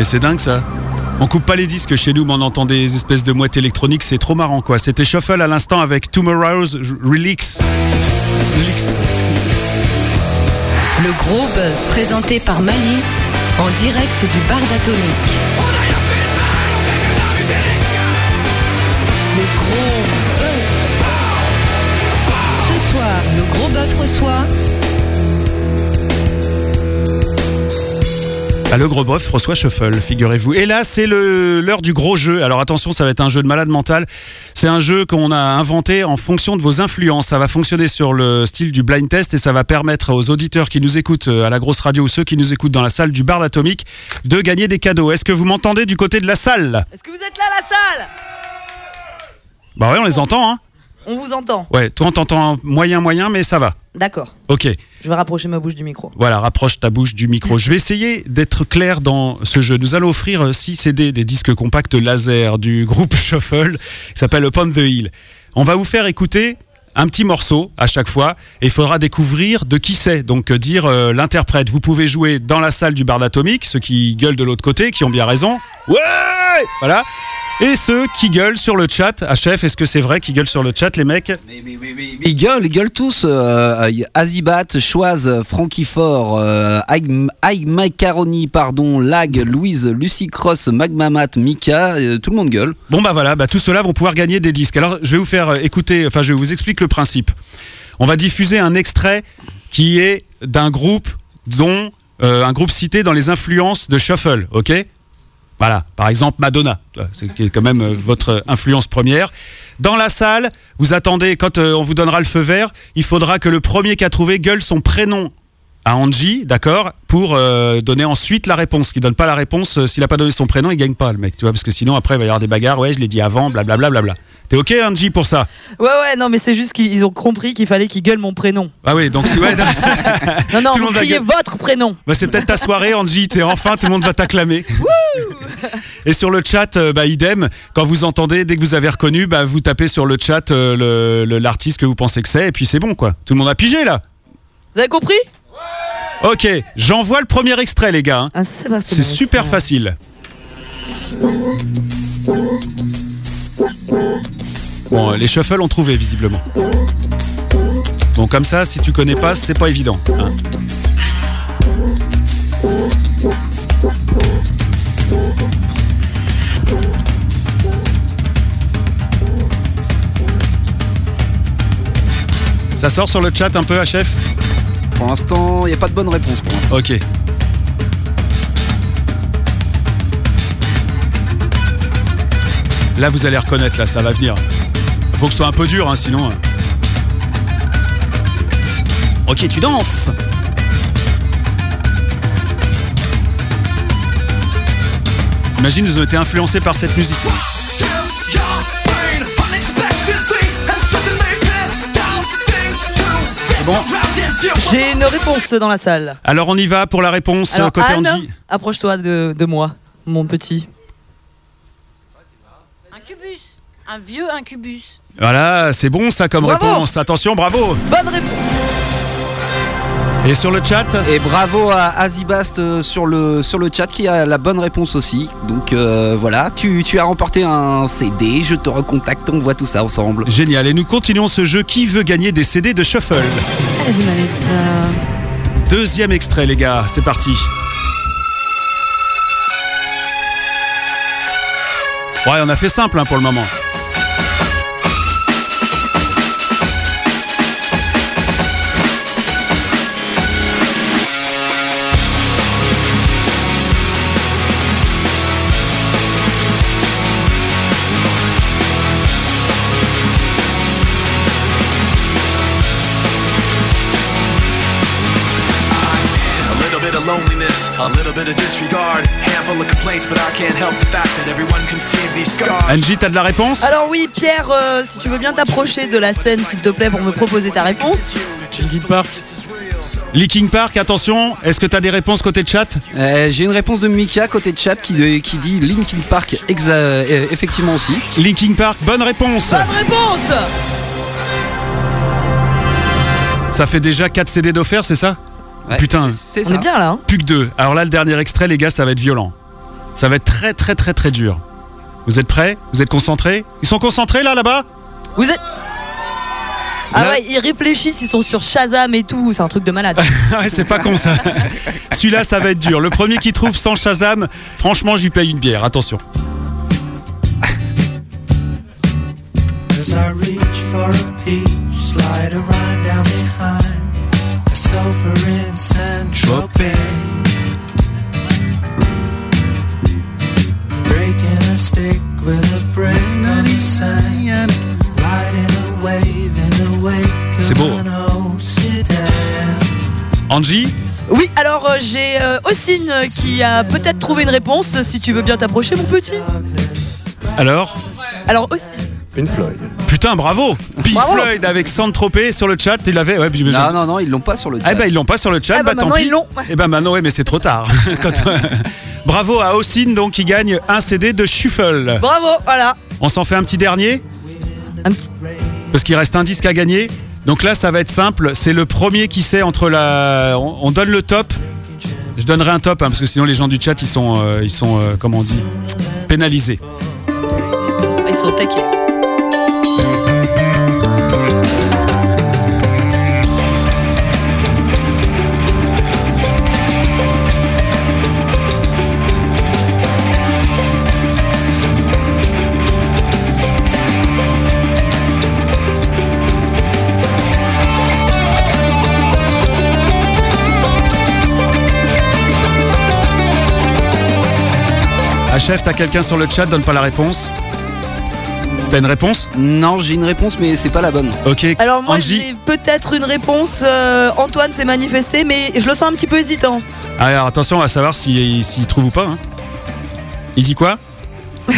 C'est dingue ça. On coupe pas les disques chez nous, mais on entend des espèces de mouettes électroniques, c'est trop marrant quoi. C'était Shuffle à l'instant avec Tomorrow's. Relics. Le gros bœuf présenté par Malice en direct du bar d'Atomique. Le gros bœuf. Ce soir, le gros bœuf reçoit Ah, le gros bof reçoit Shuffle, figurez-vous. Et là, c'est l'heure du gros jeu. Alors attention, ça va être un jeu de malade mental. C'est un jeu qu'on a inventé en fonction de vos influences. Ça va fonctionner sur le style du blind test et ça va permettre aux auditeurs qui nous écoutent euh, à la grosse radio ou ceux qui nous écoutent dans la salle du bar atomique de gagner des cadeaux. Est-ce que vous m'entendez du côté de la salle? Est-ce que vous êtes là, la salle? Bah ouais, on les entend, hein On vous entend. Ouais, toi on t'entend moyen, moyen, mais ça va. D'accord. Ok. Je vais rapprocher ma bouche du micro. Voilà, rapproche ta bouche du micro. Je vais essayer d'être clair dans ce jeu. Nous allons offrir 6 CD des disques compacts laser du groupe [LAUGHS] Shuffle qui s'appelle Upon the Hill. On va vous faire écouter un petit morceau à chaque fois et il faudra découvrir de qui c'est, donc euh, dire euh, l'interprète. Vous pouvez jouer dans la salle du bar d'Atomique, ceux qui gueulent de l'autre côté, qui ont bien raison. Ouais Voilà. Et ceux qui gueulent sur le chat. Ah chef, est-ce que c'est vrai qu'ils gueulent sur le chat les mecs Ils gueulent, ils gueulent tous. Euh, euh, Azibat, Choise, Frankie Fort, euh, Macaroni, pardon, Lag, Louise, Lucie Cross, Magmamat, Mika, euh, tout le monde gueule. Bon bah voilà, bah, tous ceux-là vont pouvoir gagner des disques. Alors je vais vous faire écouter, enfin je vous explique le principe. On va diffuser un extrait qui est d'un groupe dont euh, un groupe cité dans les influences de Shuffle, ok? Voilà, par exemple Madonna, c'est qui est quand même euh, votre influence première. Dans la salle, vous attendez, quand euh, on vous donnera le feu vert, il faudra que le premier qui a trouvé gueule son prénom à Angie, d'accord, pour euh, donner ensuite la réponse. Qui donne pas la réponse, euh, s'il a pas donné son prénom, il gagne pas, le mec, tu vois, parce que sinon après il va y avoir des bagarres. Ouais, je l'ai dit avant, blablabla. Bla, T'es ok, Angie, pour ça? Ouais, ouais, non, mais c'est juste qu'ils ont compris qu'il fallait qu'ils gueulent mon prénom. Ah oui, donc si ouais, non, [LAUGHS] Non, non, Tout vous monde criez votre prénom. bah, c'est peut-être ta soirée, Angie. T'es enfin, tout le monde va t'acclamer. [LAUGHS] Et sur le chat, euh, bah, idem. Quand vous entendez, dès que vous avez reconnu, bah, vous tapez sur le chat euh, l'artiste que vous pensez que c'est, et puis c'est bon, quoi. Tout le monde a pigé là. Vous avez compris? Ok, j'envoie le premier extrait, les gars. hein. Ah, c'est super facile. Bon, euh, les shuffles ont trouvé visiblement. Bon, comme ça, si tu connais pas, c'est pas évident. hein. Ça sort sur le chat un peu, HF Pour l'instant, il n'y a pas de bonne réponse pour l'instant. Ok. Là, vous allez reconnaître, là, ça va venir. Faut que ce soit un peu dur, hein, sinon. euh. Ok, tu danses. Imagine, vous avez été influencé par cette musique. Bon J'ai une réponse dans la salle. Alors, on y va pour la réponse Alors, côté Anne, Angie. approche-toi de, de moi, mon petit. Un cubus. Un vieux incubus. Voilà, c'est bon ça comme Bravo réponse. Attention, bravo. Bonne réponse. Et sur le chat Et bravo à Azibast euh, sur le, sur le chat qui a la bonne réponse aussi. Donc euh, voilà, tu, tu as remporté un CD, je te recontacte, on voit tout ça ensemble. Génial. Et nous continuons ce jeu. Qui veut gagner des CD de Shuffle Vas-y, euh, Deuxième extrait, les gars. C'est parti. Ouais, on a fait simple hein, pour le moment. Angie, t'as de la réponse? Alors oui, Pierre, euh, si tu veux bien t'approcher de la scène, s'il te plaît, pour me proposer ta réponse. Linkin Park. Linking Park, attention. Est-ce que t'as des réponses côté chat? Euh, J'ai une réponse de Mika côté chat qui, qui dit Linkin Park exa- euh, effectivement aussi. Linking Park, bonne réponse. Bonne réponse Ça fait déjà 4 CD d'offert, c'est ça? Ouais, Putain. c'est- c'est On ça. est bien là, hein Plus que deux. Alors là, le dernier extrait, les gars, ça va être violent. Ça va être très très très très dur. Vous êtes prêts? Vous êtes concentrés? Ils sont concentrés là là-bas? Vous êtes. Ah Là- ouais, ils réfléchissent, ils sont sur Shazam et tout, c'est un truc de malade. [LAUGHS] Ouais, c'est pas con ça. [LAUGHS] Celui-là, ça va être dur. Le premier qui trouve sans Shazam, franchement, je lui paye une bière. Attention. As I reach for a peach, slide a ride down behind the sofa in Saint Tropez. Breaking a stick with a brick on the sand, riding a wave in the wake C'est of beau. an old sedan. Angie Oui, alors euh, j'ai euh, Ossine euh, qui a peut-être trouvé une réponse, si tu veux bien t'approcher, mon petit. Alors Alors, Ossine. Pink Floyd. Putain, bravo Pink Bravo. Floyd avec Saint-Tropez sur le chat. Il avait. Ouais, puis- Non, non, non, ils l'ont pas sur le chat. Eh ben ils l'ont pas sur le chat, Ah bah, bah, tant maintenant, pis. ils l'ont. Eh ben maintenant ouais mais c'est trop tard. [LAUGHS] [LAUGHS] Quand- Bravo à Ossine donc qui gagne un CD de Shuffle. Bravo, voilà. On s'en fait un petit dernier Un petit. Parce qu'il reste un disque à gagner. Donc là ça va être simple, c'est le premier qui sait entre la on, on donne le top. Je donnerai un top hein, parce que sinon les gens du chat ils sont euh, ils sont euh, comment on dit pénalisés. Ils sont au taquet. Chef, t'as quelqu'un sur le chat, donne pas la réponse. T'as une réponse Non, j'ai une réponse, mais c'est pas la bonne. Ok. Alors moi Angie. j'ai peut-être une réponse. euh, Antoine s'est manifesté, mais je le sens un petit peu hésitant. Ah, Alors attention à savoir s'il s'il trouve ou pas. hein. Il dit quoi [LAUGHS]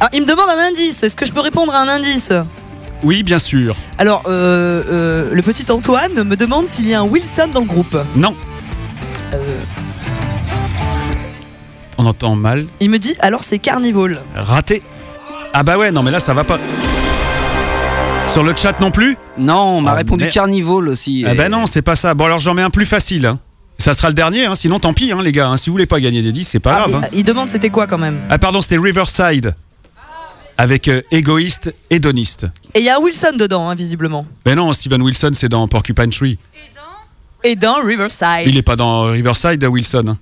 Alors il me demande un indice. Est-ce que je peux répondre à un indice? Oui, bien sûr. Alors euh, euh, le petit Antoine me demande s'il y a un Wilson dans le groupe. Non. Euh, On entend mal. il me dit alors c'est Carnival. Raté. Ah bah ouais, non mais là ça va pas. Sur le chat non plus Non, on m'a Ah, répondu merde. Carnival aussi. Ah et- bah non, c'est pas ça. Bon alors j'en mets un plus facile. hein. Ça sera le dernier, hein, sinon tant pis hein, les gars. hein. Si vous voulez pas gagner des 10, c'est pas Ah, grave. il, hein. il demande c'était quoi quand même? Ah pardon, c'était Riverside. Avec euh, égoïste, hédoniste. Et il y a Wilson dedans, hein, visiblement. Mais non, Steven Wilson, c'est dans Porcupine Tree. Et dans Riverside. Il est pas dans Riverside, Wilson. hein.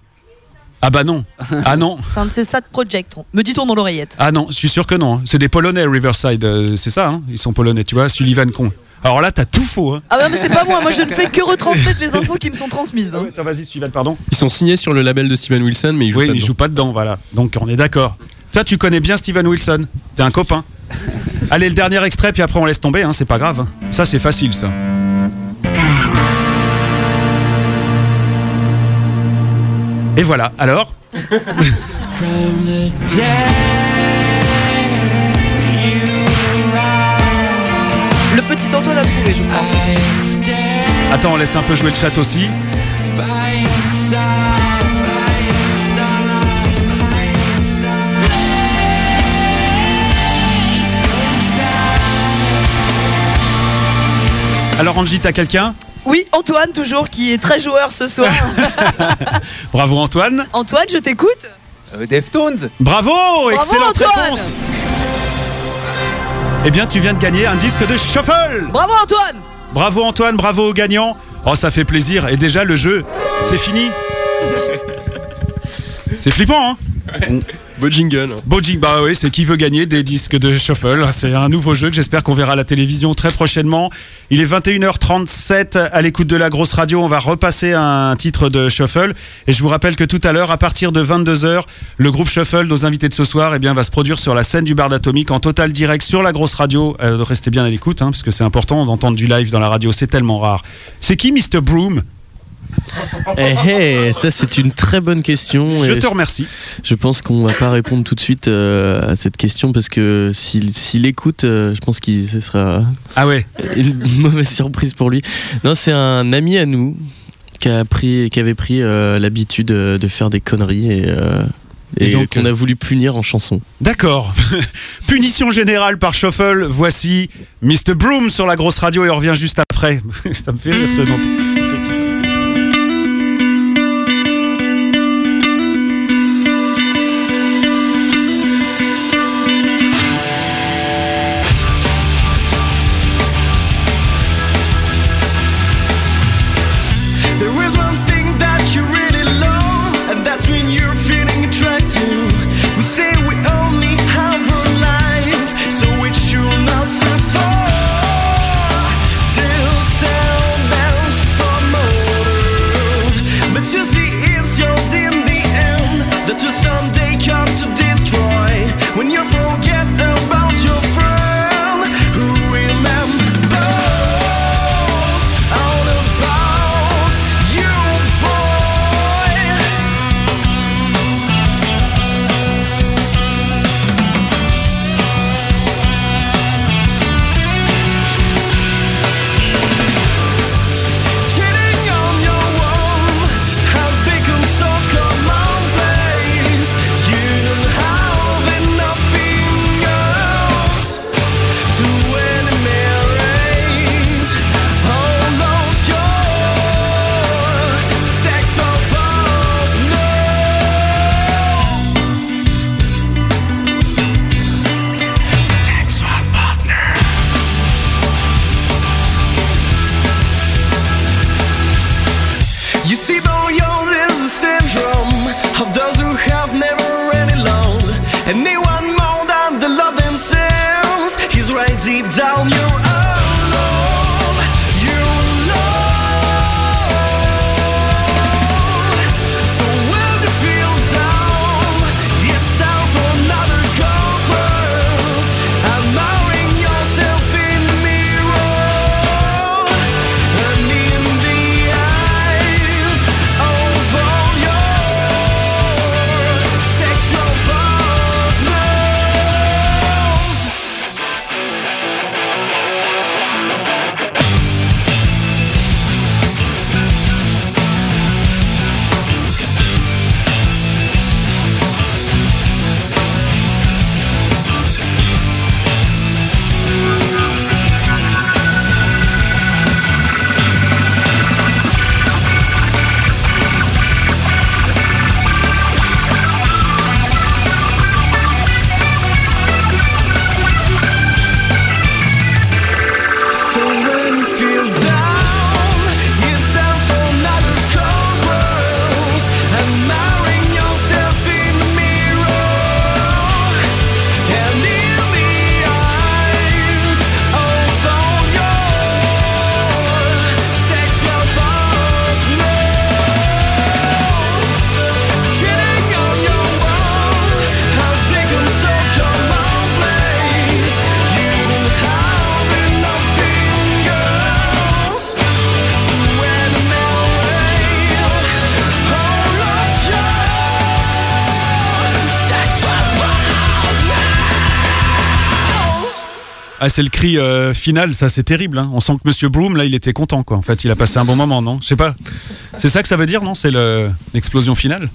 Ah bah non. Ah non. [LAUGHS] C'est un de ces sad projects, me dit-on dans l'oreillette. Ah non, je suis sûr que non. hein. C'est des Polonais, Riverside. euh, c'est ça, hein ils sont Polonais, tu vois, Sullivan Con. Alors là, t'as tout faux. Hein. Ah bah mais c'est pas moi, moi je ne fais que retransmettre les infos qui me sont transmises. hein. Attends, vas-y, Sullivan, pardon. Ils sont signés sur le label de Steven Wilson, mais ils jouent Oui, pas mais il dedans. joue pas dedans, voilà. Donc on est d'accord. Toi, tu connais bien Steven Wilson. T'es un copain. [LAUGHS] Allez, le dernier extrait, puis après on laisse tomber, hein, c'est pas grave. Ça, c'est facile, ça. Et voilà, alors Le petit Antoine a trouvé, je crois. Attends, on laisse un peu jouer le chat aussi. Alors, Angie, t'as quelqu'un? Oui, Antoine toujours qui est très joueur ce soir. [LAUGHS] Bravo, Antoine. Antoine, je t'écoute. Euh, Deftones Bravo, Excellente Antoine. réponse Eh bien, tu viens de gagner un disque de Shuffle Bravo Antoine Bravo Antoine, bravo aux gagnants. Oh, ça fait plaisir. Et déjà, le jeu, c'est fini. [LAUGHS] C'est flippant, hein Beau jingle. Beau bah oui, c'est qui veut gagner des disques de Shuffle. C'est un nouveau jeu que j'espère qu'on verra à la télévision très prochainement. Il est 21h37 à l'écoute de la grosse radio. On va repasser un titre de Shuffle. Et je vous rappelle que tout à l'heure, à partir de 22h, le groupe Shuffle, nos invités de ce soir, eh bien, va se produire sur la scène du bar d'Atomique en total direct sur la grosse radio. Euh, restez bien à l'écoute, hein, parce que c'est important d'entendre du live dans la radio. C'est tellement rare. C'est qui Mr. Broom? Eh, eh, ça c'est une très bonne question. Je et te remercie. Je pense qu'on va pas répondre tout de suite euh, à cette question parce que s'il s'il écoute, euh, je pense que ce sera Ah ouais [LAUGHS] une mauvaise surprise pour lui. Non, c'est un ami à nous qui a pris, qui avait pris euh, l'habitude de faire des conneries et, Et et donc, qu'on a voulu punir en chanson. D'accord. [LAUGHS] Punition générale par Shuffle. Voici Mr. Broom sur la grosse radio et on revient juste après. [LAUGHS] Ça me fait rire ce nom. Ah, c'est le cri euh, final, ça c'est terrible. hein. On sent que Monsieur Broom, là, il était content, quoi. En fait, il a passé un bon moment, non? Je sais pas. C'est ça que ça veut dire, non? C'est le- l'explosion finale?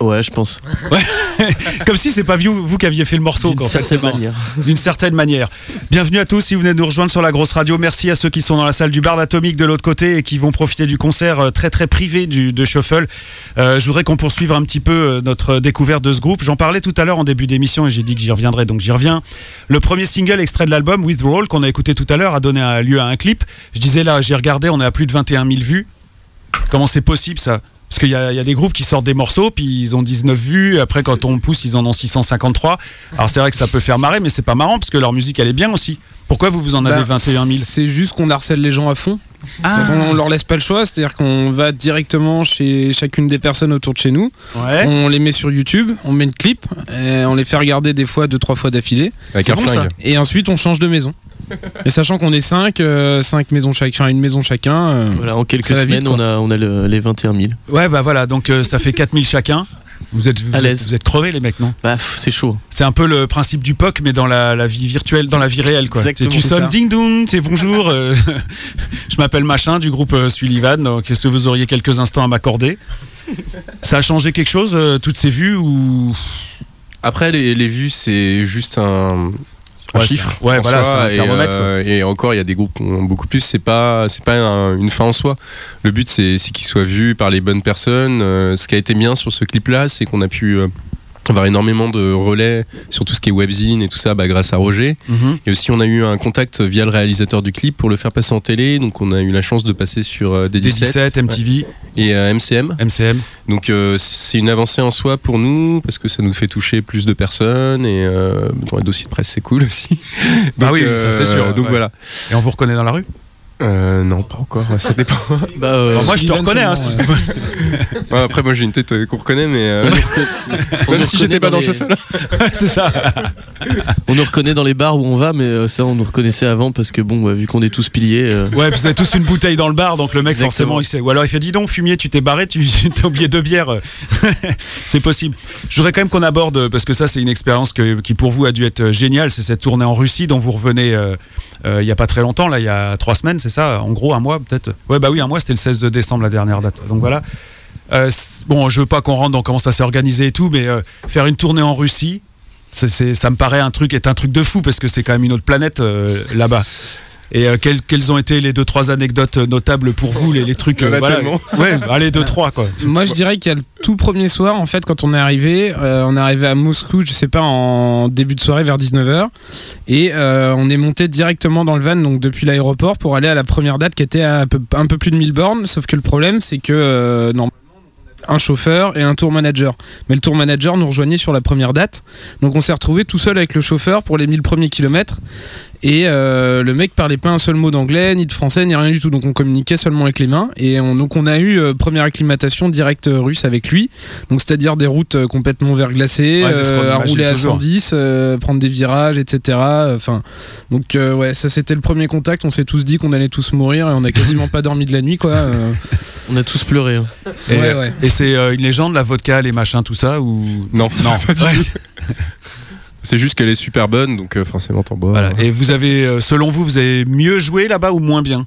Ouais, je pense. Ouais. [LAUGHS] Comme si c'est pas vous, vous qui aviez fait le morceau. D'une certaine manière. D'une certaine manière. Bienvenue à tous si vous venez de nous rejoindre sur la grosse radio. Merci à ceux qui sont dans la salle du bar d'Atomique de l'autre côté et qui vont profiter du concert euh, très très privé du, de Shuffle. Euh, je voudrais qu'on poursuive un petit peu euh, notre découverte de ce groupe. J'en parlais tout à l'heure en début d'émission et j'ai dit que j'y reviendrai, donc j'y reviens. Le premier single extrait de l'album, Withdrawal, qu'on a écouté tout à l'heure, a donné lieu à un clip. Je disais là, j'ai regardé, on est à plus de 21 000 vues. Comment c'est possible ça? Parce qu'il y, a il y a des groupes qui sortent des morceaux, puis ils ont 19 vues. Après, quand on pousse, ils en ont 653. Alors c'est vrai que ça peut faire marrer, mais c'est pas marrant parce que leur musique elle est bien aussi. Pourquoi vous vous en avez Bah, 21 000 C'est juste qu'on harcèle les gens à fond. Ah. Donc, on leur laisse pas le choix, c'est-à-dire qu'on va directement chez chacune des personnes autour de chez nous. Ouais. On les met sur YouTube, on met le clip, et on les fait regarder des fois deux trois fois d'affilée. Avec flingue. ça. Et ensuite on change de maison. Et sachant qu'on est 5, 5 maisons chacun, une maison chacun. euh, Voilà, en quelques vite, semaines, on a, on a le- les 21 000. Ouais, bah voilà, donc euh, ça fait 4000 chacun. Vous êtes, vous, À êtes, l'aise. vous êtes crevés, les mecs, non? Bah, c'est chaud. C'est un peu le principe du POC, mais dans la, la vie virtuelle, dans la vie réelle. Quoi. Exactement, Tu c'est sonnes ça. ding dong, c'est bonjour. euh, [LAUGHS] je m'appelle Machin du groupe euh, Sullivan. Donc, Est-ce que vous auriez quelques instants à m'accorder? Ça a changé quelque chose, euh, toutes ces vues ou? Après, les, les vues, c'est juste un, un Ouais, chiffre. ouais, voilà, soi, un et, thermomètre, euh, et encore, il y a des groupes qui ont beaucoup plus. C'est pas, c'est pas un- une fin en soi. Le but, c'est qu'ils soient vus par les bonnes personnes. Euh, ce qui a été bien sur ce clip-là, c'est qu'on a pu euh, avoir énormément de relais sur tout ce qui est webzine et tout ça bah, grâce à Roger. Mhm. Et aussi, on a eu un contact via le réalisateur du clip pour le faire passer en télé. Donc, on a eu la chance de passer sur euh, des des 17, MTV, et euh, MCM. MCM Donc euh, c'est une avancée en soi pour nous parce que ça nous fait toucher plus de personnes et euh, dans les dossiers de presse c'est cool aussi. Bah Donc, oui, ça, c'est sûr, Donc ouais. voilà. Et on vous reconnaît dans la rue? Euh, non, pas encore. Ça [LAUGHS] dépend. Bah, euh, Moi, je te reconnais. hein, [LAUGHS] Ouais, après moi j'ai une tête euh, qu'on reconnaît mais euh, on [LAUGHS] même nous si j'étais reconnaît pas dans les- Shuffle. c'est ça. On nous reconnaît dans les bars où on va, mais ça, on nous reconnaissait avant parce que, bon, bah, vu qu'on est tous piliers. euh, Ouais, vous avez tous une bouteille dans le bar, donc le mec Exactement. forcément il sait. Ou alors il fait dis donc fumier, tu t'es barré, tu t'as oublié deux bières. c'est possible. Je voudrais quand même qu'on aborde parce que ça c'est une expérience que- qui pour vous a dû être géniale, c'est cette tournée en Russie dont vous revenez il y a pas très longtemps, là il y a trois semaines, c'est ça, en gros un mois peut-être. Ouais bah oui un mois, c'était le 16 décembre la dernière date. Donc voilà. Euh, bon, je veux pas qu'on rentre dans comment ça s'est organisé et tout, mais euh, faire une tournée en Russie, ça me paraît un truc est un truc de fou parce que c'est quand même une autre planète euh, là-bas. Et euh, quelles, quelles ont été les deux trois anecdotes notables pour vous, les, les trucs voilà. tellement. Ouais, allez deux trois quoi. [LAUGHS] Moi, je dirais qu'il y a le tout premier soir, en fait, quand on est arrivé, euh, on est arrivé à Moscou, je sais pas, en début de soirée vers 19h, et euh, on est monté directement dans le van, donc depuis l'aéroport, pour aller à la première date qui était à un peu, un peu plus de 1000 bornes. Sauf que le problème, c'est que euh, normalement, un chauffeur et un tour manager. Mais le tour manager nous rejoignait sur la première date. Donc on s'est retrouvé tout seul avec le chauffeur pour les 1000 premiers kilomètres. Et euh, le mec parlait pas un seul mot d'anglais, ni de français, ni rien du tout. Donc on communiquait seulement avec les mains. Et on, donc on a eu euh, première acclimatation directe euh, russe avec lui. Donc c'est-à-dire des routes euh, complètement verglacées, Ouais, ce euh, à rouler à toujours. 110, euh, prendre des virages, etc. Enfin, donc euh, ouais, ça c'était le premier contact. On s'est tous dit qu'on allait tous mourir et on a quasiment pas dormi de la nuit, quoi. euh. [LAUGHS] On a tous pleuré. hein. Et, Ouais, ouais. et c'est euh, une légende, la vodka, les machins, tout ça ou? Non, non [LAUGHS] [LAUGHS] C'est juste qu'elle est super bonne, donc euh, forcément t'en bois. Voilà. Et vous avez, euh, selon vous, vous avez mieux joué là-bas ou moins bien?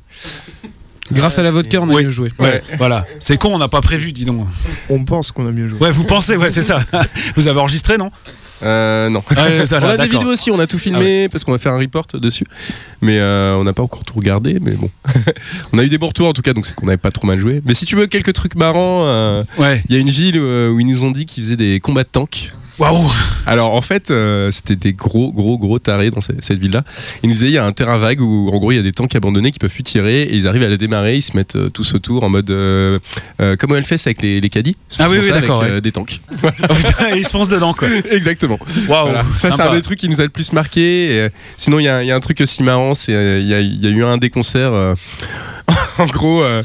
Grâce à la vodka, on a Oui. mieux joué. Ouais, voilà. C'est con, on n'a pas prévu, dis donc. On pense qu'on a mieux joué. Ouais, vous pensez, ouais, c'est ça. [LAUGHS] vous avez enregistré, non? Euh, non. Ouais, ça, on a des vidéos aussi, on a tout filmé parce qu'on va faire un report dessus. Mais euh, on n'a pas encore tout regardé, mais bon. [LAUGHS] on a eu des bons retours en tout cas, donc c'est qu'on n'avait pas trop mal joué. Mais si tu veux quelques trucs marrants, euh, Ouais. il y a une ville où ils nous ont dit qu'ils faisaient des combats de tanks. Waouh Alors en fait, euh, c'était des gros, gros, gros tarés dans cette, cette ville-là. Ils nous disaient il y a un terrain vague où en gros il y a des tanks abandonnés qui peuvent plus tirer et ils arrivent à la démarrer, ils se mettent euh, tous autour en mode euh, euh, comme elle fait avec les, les caddies. Ah oui, oui, d'accord, euh, ouais. des tanks. [LAUGHS] Oh, putain, Ils se foncent dedans, quoi. [LAUGHS] Exactement. Waouh Voilà. Ça, c'est un des trucs qui nous a le plus marqué. Et, sinon, il y, y a un truc aussi marrant c'est il y, y a eu un des concerts. [LAUGHS] en gros, euh,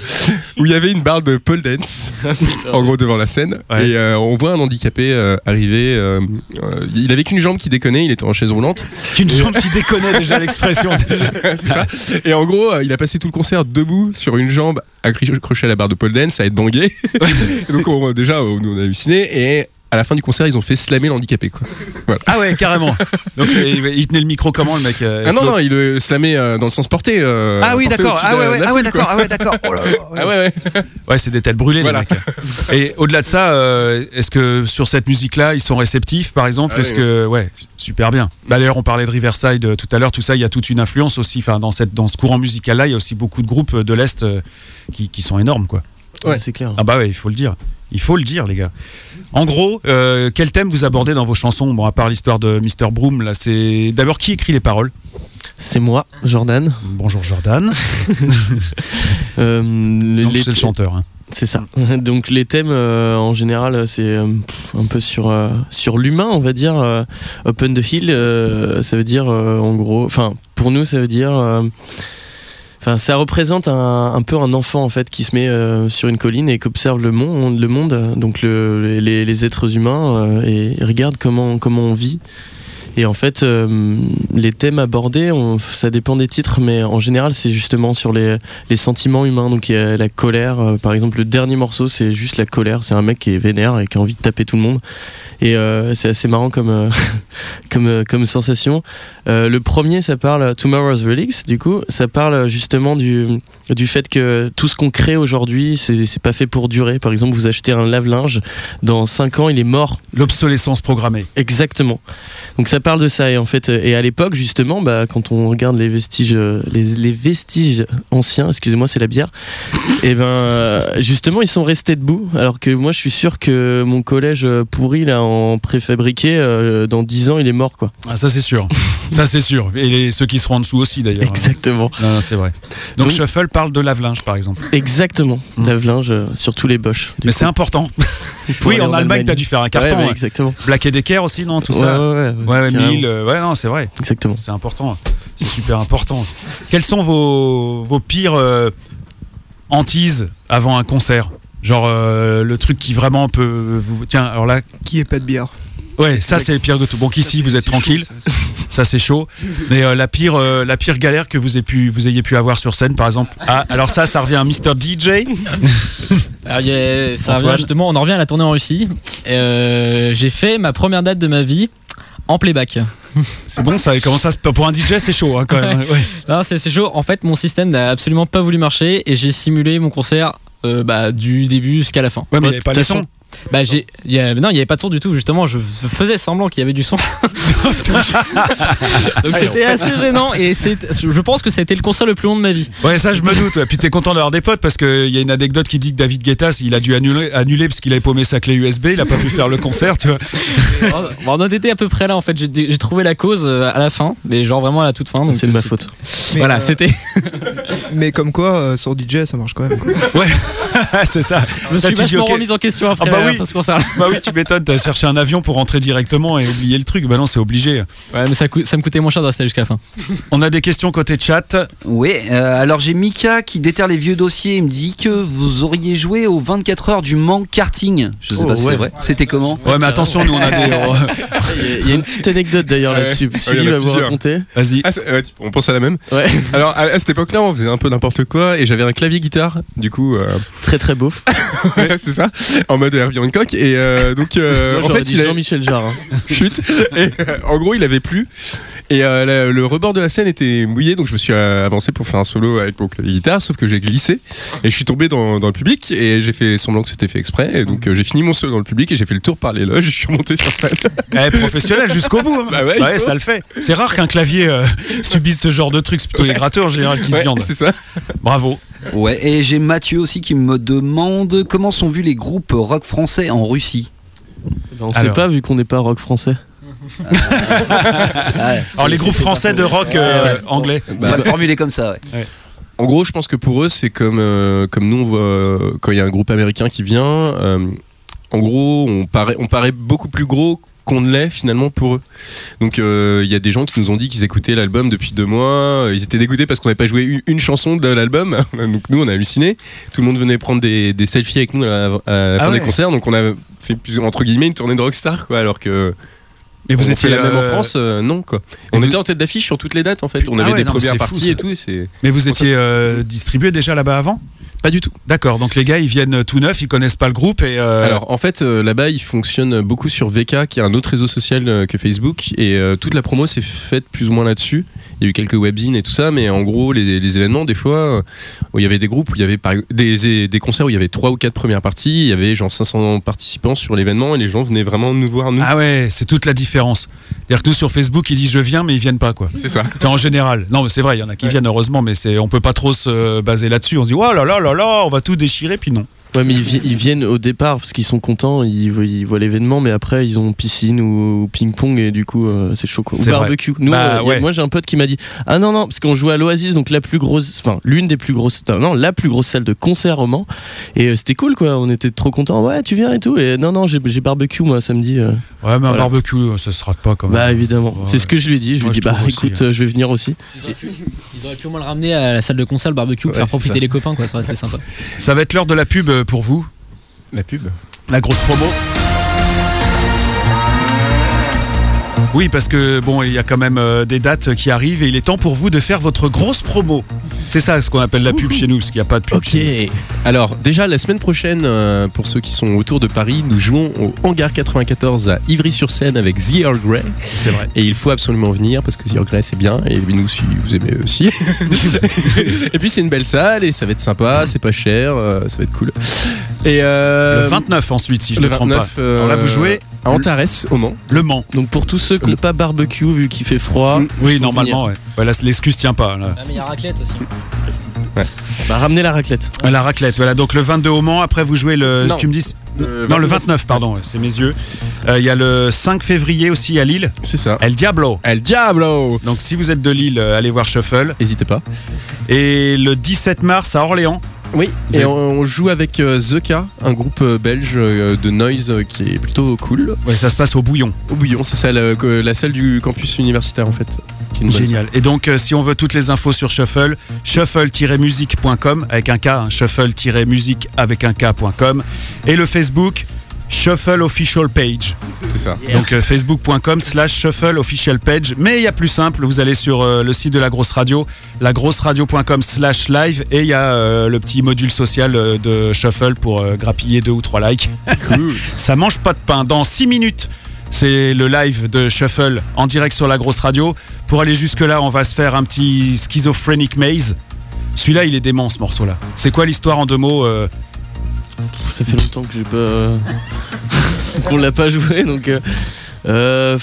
où il y avait une barre de pole dance, [LAUGHS] en gros devant la scène, Ouais. et euh, on voit un handicapé euh, arriver. euh, euh, il avait qu'une jambe qui déconnait, il était en chaise roulante. Qu'une jambe [LAUGHS] qui déconnait déjà l'expression. c'est ça. Et en gros, euh, il a passé tout le concert debout sur une jambe accrochée à la barre de pole dance, à être bangué. Donc on- déjà, on, nous, on a halluciné. Et à la fin du concert, ils ont fait slammer l'handicapé. Quoi. [LAUGHS] Voilà. Ah ouais, carrément. Donc il, tenait le micro comment le mec euh, Ah non, non, il le slamait euh, dans le sens porté. euh, Ah oui, d'accord. Ah ouais, ouais, de la ah ouais, d'accord. Ah ouais, d'accord. Oh là là, [LAUGHS] ouais. Ah ouais, ouais. Ouais, c'est des têtes brûlées, Voilà. les mecs. [LAUGHS] Et au-delà de ça, euh, est-ce que sur cette musique-là, ils sont réceptifs, par exemple? Ah Est-ce oui, que, ouais, super bien. Bah, D'ailleurs, on parlait de Riverside euh, tout à l'heure, tout ça, il y a toute une influence aussi. Enfin, dans, cette, dans ce courant musical-là, il y a aussi beaucoup de groupes de l'Est euh, qui, qui sont énormes, quoi. Ouais, c'est clair. Ah bah ouais, il faut le dire. Il faut le dire, les gars. En gros, euh, quel thème vous abordez dans vos chansons Bon, à part l'histoire de Mr. Broom, là, c'est d'abord qui écrit les paroles C'est moi, Jordan. Bonjour Jordan. [LAUGHS] Euh, Donc, les c'est le chanteur. hein. C'est ça. [LAUGHS] Donc les thèmes euh, en général c'est euh, un peu sur euh, sur l'humain on va dire. euh, Open the hill euh, ça veut dire euh, en gros, enfin pour nous ça veut dire, euh, enfin ça représente un, peu un enfant en fait qui se met euh, sur une colline et qui observe le monde, le monde donc le- les, les êtres humains euh, et regarde comment comment on vit. Et en fait, euh, les thèmes abordés, on- ça dépend des titres, mais en général, c'est justement sur les, les sentiments humains. Donc il y a la colère, euh, par exemple, le dernier morceau, c'est juste la colère. C'est un mec qui est vénère et qui a envie de taper tout le monde. Et euh, c'est assez marrant comme, [LAUGHS] comme, comme sensation. Le premier, ça parle Tomorrow's Relics, du coup, ça parle justement du, du fait que tout ce qu'on crée aujourd'hui, c'est c'est pas fait pour durer. Par exemple, vous achetez un lave-linge, dans 5 ans, il est mort. L'obsolescence programmée. Exactement. Donc ça parle de ça et en fait et à l'époque justement bah, quand on regarde les vestiges euh, les, les vestiges anciens excusez-moi c'est la bière [LAUGHS] et ben euh, justement ils sont restés debout alors que moi je suis sûr que mon collège euh, pourri là en préfabriqué euh, dans 10 ans il est mort quoi. Ah, ça c'est sûr. [LAUGHS] ça c'est sûr. Et les- ceux qui seront en dessous aussi d'ailleurs. Exactement. Non, non, c'est vrai. Donc, Donc- Shuffle parle de lave-linge par exemple. Exactement. Lave-linge euh, sur tous les boches. Mais coup. c'est important. [LAUGHS] Oui, en Allemagne, t'as dû faire un carton. Ouais, ouais, ouais. exactement. Black et Decker aussi, non Tout Ouais, ça. ouais, ouais, Ouais, carrément. Mille, euh, ouais, non, c'est vrai. Exactement. C'est important. C'est super important. [LAUGHS] Quelles sont vos, vos pires euh, hantises avant un concert? Genre euh, le truc qui vraiment peut vous. Tiens, alors là. Qui est pas de bière Ouais, ça c'est le pire de tout. Bon, qu'ici vous êtes tranquille, ça c'est chaud. Mais euh, la pire, euh, la pire galère que vous ayez pu, vous ayez pu avoir sur scène, par exemple. Ah, alors ça, ça revient à Mr DJ. Alors, a- ça revient justement, on en revient à la tournée en Russie. Euh, j'ai fait ma première date de ma vie en playback. C'est bon, ça. Comment ça se pour un DJ, c'est chaud hein, quand même. Ouais. [LAUGHS] Non, c'est chaud. En fait, mon système n'a absolument pas voulu marcher et j'ai simulé mon concert euh, bah, du début jusqu'à la fin. Ouais, mais il avait pas les sons. Bah j'ai, il y a- non, il y avait pas de son du tout. Justement, je faisais semblant qu'il y avait du son. [LAUGHS] Donc c'était assez gênant et c'est, je pense que c'était le concert le plus long de ma vie. Ouais, ça je me doute. ouais. Puis t'es content d'avoir des potes parce qu'il y a une anecdote qui dit que David Guetta, il a dû annuler, annuler parce qu'il avait paumé sa clé USB, il a pas pu faire le concert, tu vois. [LAUGHS] Bon, on en était à peu près là en fait. J'ai, j'ai trouvé la cause euh, à la fin, mais genre vraiment à la toute fin. donc, C'est de ma faute. Voilà, euh, c'était. [LAUGHS] Mais comme quoi, euh, sur DJ, ça marche quand même. quoi. Ouais, c'est ça. Je me suis vachement ok. remise en question après, Ah bah oui. ce concert. Bah oui, tu m'étonnes, t'as cherché un avion pour rentrer directement et oublier le truc. Bah non, c'est obligé. Ouais, mais ça, ça me coûtait moins cher de rester jusqu'à la fin. On a des questions côté chat. Oui, euh, alors j'ai Mika qui déterre les vieux dossiers. Il me dit que vous auriez joué aux 24 heures du Mans karting. Je sais Oh, pas si ouais. c'est vrai. C'était comment Ouais, mais attention, nous on a des. [LAUGHS] Il y a- une petite anecdote d'ailleurs là-dessus. Ouais, Celui il y en a va vous raconter. Vas-y. Ah, ouais, on pense à la même. Ouais. [LAUGHS] Alors à, à cette époque-là, on faisait un peu n'importe quoi et j'avais un clavier guitare, du coup, euh, Très très beauf. [LAUGHS] ouais, c'est ça, en mode Herbie Hancock. Et euh, donc, euh, Moi en fait, dit il Jean-Michel Jarre. hein. [LAUGHS] chute. Et euh, en gros, il avait plu. Et euh, la- le rebord de la scène était mouillé, donc je me suis euh, avancé pour faire un solo avec mon clavier guitare, sauf que j'ai glissé et je suis tombé dans, dans le public et j'ai fait semblant que c'était fait exprès. Et donc euh, j'ai fini mon solo dans le public et j'ai fait le tour par les loges. Je suis monté sur scène. [LAUGHS] Eh, professionnel jusqu'au bout. hein. Bah ouais, il faut. ça le fait. C'est rare qu'un clavier euh, [LAUGHS] subisse ce genre de truc. C'est plutôt les gratteurs en général qui se Ouais, viandent. c'est ça. Bravo. Ouais, et j'ai Mathieu aussi qui me demande comment sont vus les groupes rock français en Russie? Ben, on sait Alors. pas vu qu'on n'est pas rock français. Ouais, Alors les groupes français de rock euh, anglais. On va le formuler comme ça, ouais. En gros, je pense que pour eux, c'est comme, euh, comme nous, on voit, euh, quand il y a un groupe américain qui vient. euh, en gros, on paraît, on paraît beaucoup plus gros qu'on ne l'est finalement pour eux. Donc euh, il y a des gens qui nous ont dit qu'ils écoutaient l'album depuis deux mois. Ils étaient dégoûtés parce qu'on n'avait pas joué une, une chanson de l'album. [LAUGHS] Donc nous, on a halluciné. Tout le monde venait prendre des, des selfies avec nous à la, à la Ah fin ouais. des concerts. Donc on a fait plus, entre guillemets une tournée de rockstar, quoi. Alors que Mais vous on étiez la même en euh, France, euh, non quoi. On vous- était en tête d'affiche sur toutes les dates en fait. On Ah avait ouais, des non, premières fou, parties et tout. Mais vous étiez euh, distribué déjà là-bas avant? Pas du tout. D'accord. Donc les gars, ils viennent tout neufs, ils connaissent pas le groupe et. euh, Alors en fait euh, là-bas il fonctionne beaucoup sur VK qui est un autre réseau social euh, que Facebook et euh, toute la promo s'est faite plus ou moins là-dessus. Il y a eu quelques webzines et tout ça mais en gros les, les événements des fois euh, où il y avait des groupes où il y avait par- des, des concerts où il y avait trois ou quatre premières parties, il y avait genre 500 participants sur l'événement et les gens venaient vraiment nous voir nous. Ah ouais, c'est toute la différence. C'est-à-dire que nous sur Facebook, ils disent je viens, mais ils viennent pas quoi. C'est ça. C'est en général. Non, mais c'est vrai, il y en a qui viennent heureusement, mais c'est on peut pas trop se baser là-dessus. On se dit oh là là là là, on va tout déchirer, puis non. Ouais, mais ils, vi- ils viennent au départ parce qu'ils sont contents, ils, voient- ils voient l'événement, mais après ils ont piscine ou, ou ping-pong et du coup euh, c'est chaud. quoi. Ou barbecue. Nous, Bah, euh, a- moi j'ai un pote qui m'a dit Ah non, non, parce qu'on jouait à l'Oasis, donc la plus grosse, enfin l'une des plus grosses, non, non, la plus grosse salle de concert au Mans. Et euh, c'était cool quoi, on était trop contents. Ouais, tu viens et tout. Et non, non, j'ai barbecue moi samedi. euh. Ouais, mais un Voilà. barbecue, ça se rate pas quand même. Bah évidemment, Ouais, c'est ce que je lui ai dit. Je lui ai dit Bah aussi, écoute, hein. euh, je vais venir aussi. Ils auraient, pu, ils auraient pu au moins le ramener à la salle de concert, le barbecue, pour Ouais, faire profiter ça. les copains, quoi. Ça aurait été sympa. Ça va être l'heure de la pub pour vous. La pub. La grosse promo. Oui, parce que bon, il y a quand même euh, des dates qui arrivent et il est temps pour vous de faire votre grosse promo. C'est ça ce qu'on appelle la pub chez nous, parce qu'il n'y a pas de pub. chez nous. Alors déjà la semaine prochaine, euh, pour ceux qui sont autour de Paris, nous jouons au Hangar 94 à Ivry-sur-Seine avec The Earl Grey. C'est vrai. Et il faut absolument venir parce que The Earl Grey c'est bien et nous si vous aimez aussi. [LAUGHS] et puis c'est une belle salle et ça va être sympa, c'est pas cher, euh, ça va être cool. Et Le 29 ensuite, si je ne le me trompe 29, pas. Alors là, vous jouez à Antares au Mans. le Mans. Donc pour tous ceux pas barbecue vu qu'il fait froid, Oui, faut normalement, ouais. Ouais, là, l'excuse tient pas. là. Ah, mais il y a raclette aussi. bah ramenez la raclette. La raclette, voilà. Donc le 22 au Mans, après vous jouez le. Non. Tu me dis Le Non, le 29. 29, pardon, c'est mes yeux. Euh, Il y a le 5 février aussi à Lille, C'est ça. El Diablo. El Diablo Donc si vous êtes de Lille, euh, allez voir Shuffle. N'hésitez pas. Et le 17 mars à Orléans. Oui, Vous et avez- on, joue avec euh, The K, un groupe euh, belge euh, de noise euh, qui est plutôt cool. Ouais, ça se passe au Bouillon. Au Bouillon, c'est ça, la, salle du campus universitaire en fait. Génial. Et donc, euh, si on veut toutes les infos sur Shuffle, shuffle-musique.com avec un K, hein, shuffle-musique avec un K.com. Et le Facebook, Shuffle Official Page. C'est ça. Donc euh, facebook.com slash shuffle official page. Mais il y a plus simple, vous allez sur euh, le site de la grosse radio, lagrosseradio.com slash live et il y a euh, le petit module social euh, de shuffle pour euh, grappiller deux ou trois likes. [LAUGHS] Ça mange pas de pain. Dans 6 minutes, c'est le live de Shuffle en direct sur la grosse radio. Pour aller jusque-là, on va se faire un petit schizophrenic maze. Celui-là, il est dément ce morceau-là. C'est quoi l'histoire en deux mots euh, ça fait longtemps que j'ai pas [LAUGHS] qu'on l'a pas joué donc euh, euh,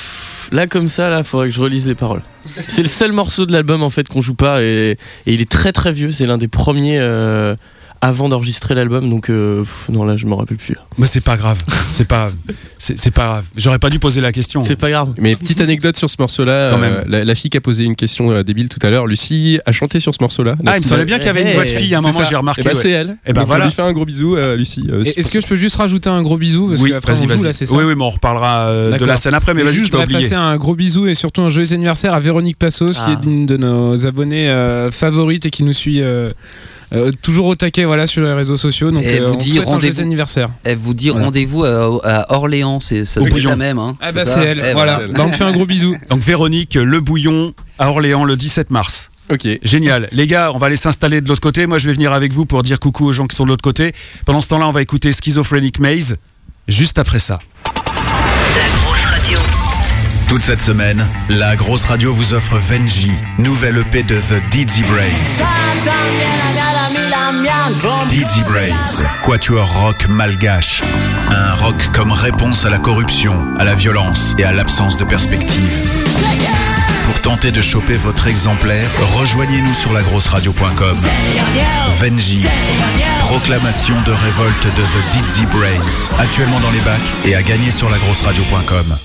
là comme ça là faudrait que je relise les paroles. C'est le seul morceau de l'album en fait qu'on joue pas et, et il est très très vieux, c'est l'un des premiers euh, avant d'enregistrer l'album donc euh, pff, non là je me rappelle plus. Mais c'est pas grave. C'est pas, c'est c'est pas grave. J'aurais pas dû poser la question. C'est pas grave. Mais petite anecdote sur ce morceau-là, euh, la, la fille qui a posé une question euh, débile tout à l'heure, Lucie, a chanté sur ce morceau-là. Ah, il me semblait bien qu'il y avait une voix de fille à un moment, j'ai remarqué. Bah, ouais. c'est elle. Et ben Donc, voilà. On lui fait un gros bisou, euh, Lucie. euh, Est-ce que je peux juste rajouter un gros bisou? Parce Oui, on joue vas-y. là, c'est ça Oui, oui, mais on reparlera de la scène après. Mais vas-y, juste, je passer un gros bisou et surtout un joyeux anniversaire à Véronique Passos, qui Ah. est une de nos abonnées favorites et qui nous suit euh, euh, toujours au taquet voilà, sur les réseaux sociaux. Donc, euh, vous on dit rendez-vous. anniversaire. Elle vous dit Voilà. rendez-vous à, à Orléans, c'est ça bouillon. la même. Hein, Ah bah c'est elle, Eh, voilà. Bah, on te fait un gros bisou. [LAUGHS] Donc Véronique, le bouillon à Orléans le 17 mars. Ok. Génial. Les gars, on va aller s'installer de l'autre côté. Moi, je vais venir avec vous pour dire coucou aux gens qui sont de l'autre côté. Pendant ce temps-là, on va écouter Schizophrenic Maze juste après ça. Toute cette semaine, la grosse radio vous offre Venji, nouvelle EP de The Dizzy Brains. Dizzy Brains, quatuor rock malgache. Un rock comme réponse à la corruption, à la violence et à l'absence de perspective. Pour tenter de choper votre exemplaire, rejoignez-nous sur lagrosseradio.com. Venji, proclamation de révolte de The Dizzy Brains, actuellement dans les bacs et à gagner sur lagrosseradio.com.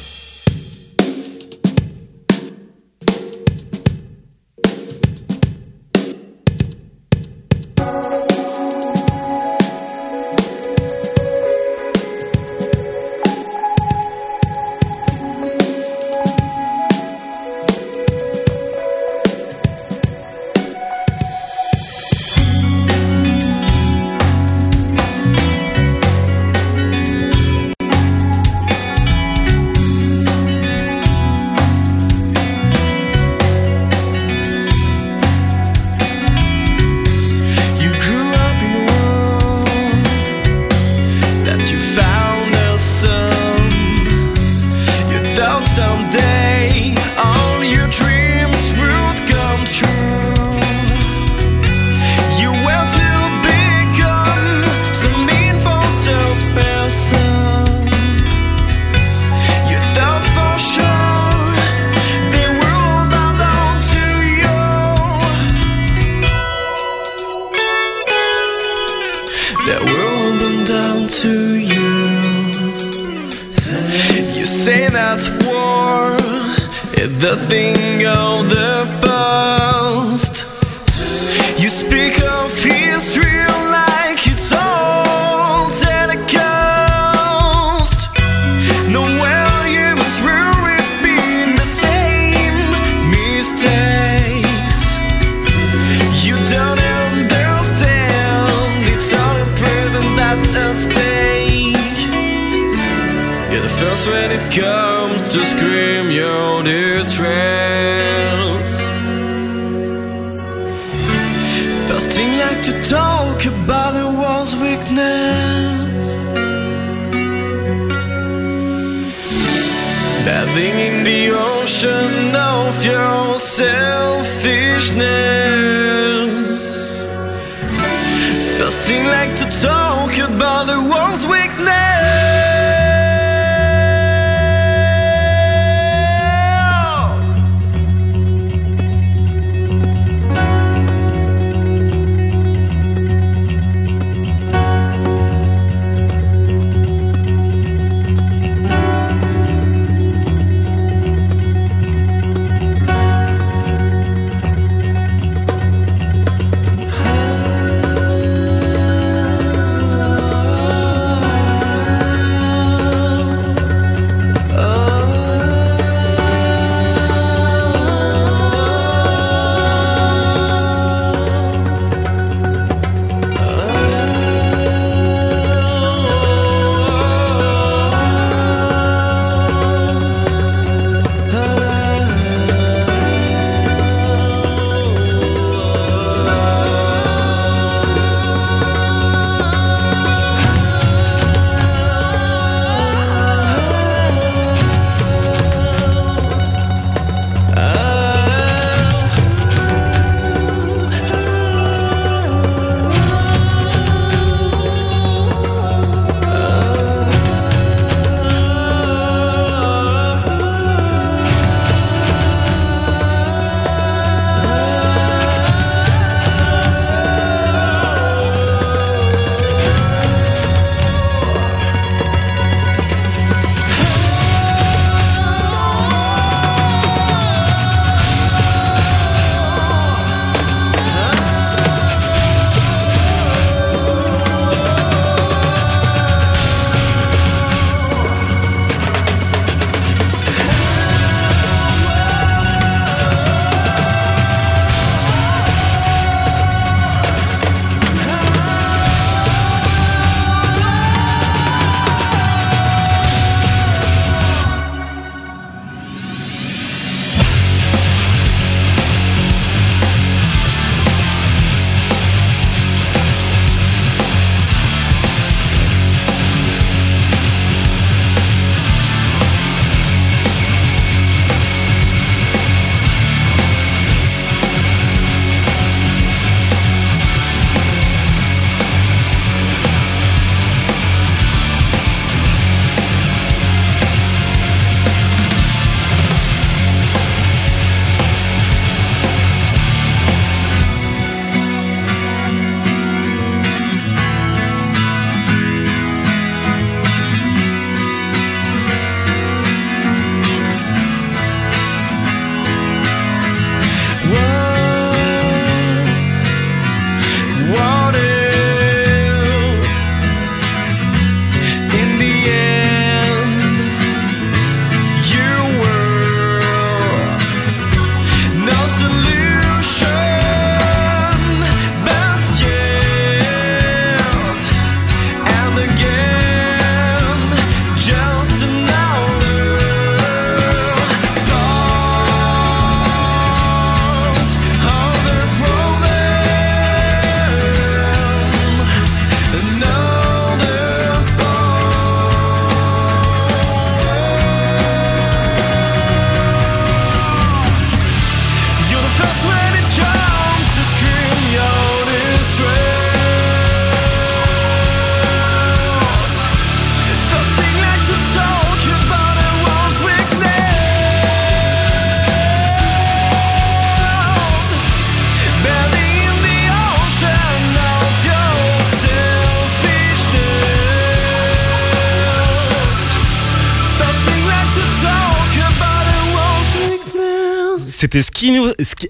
c'était Ski-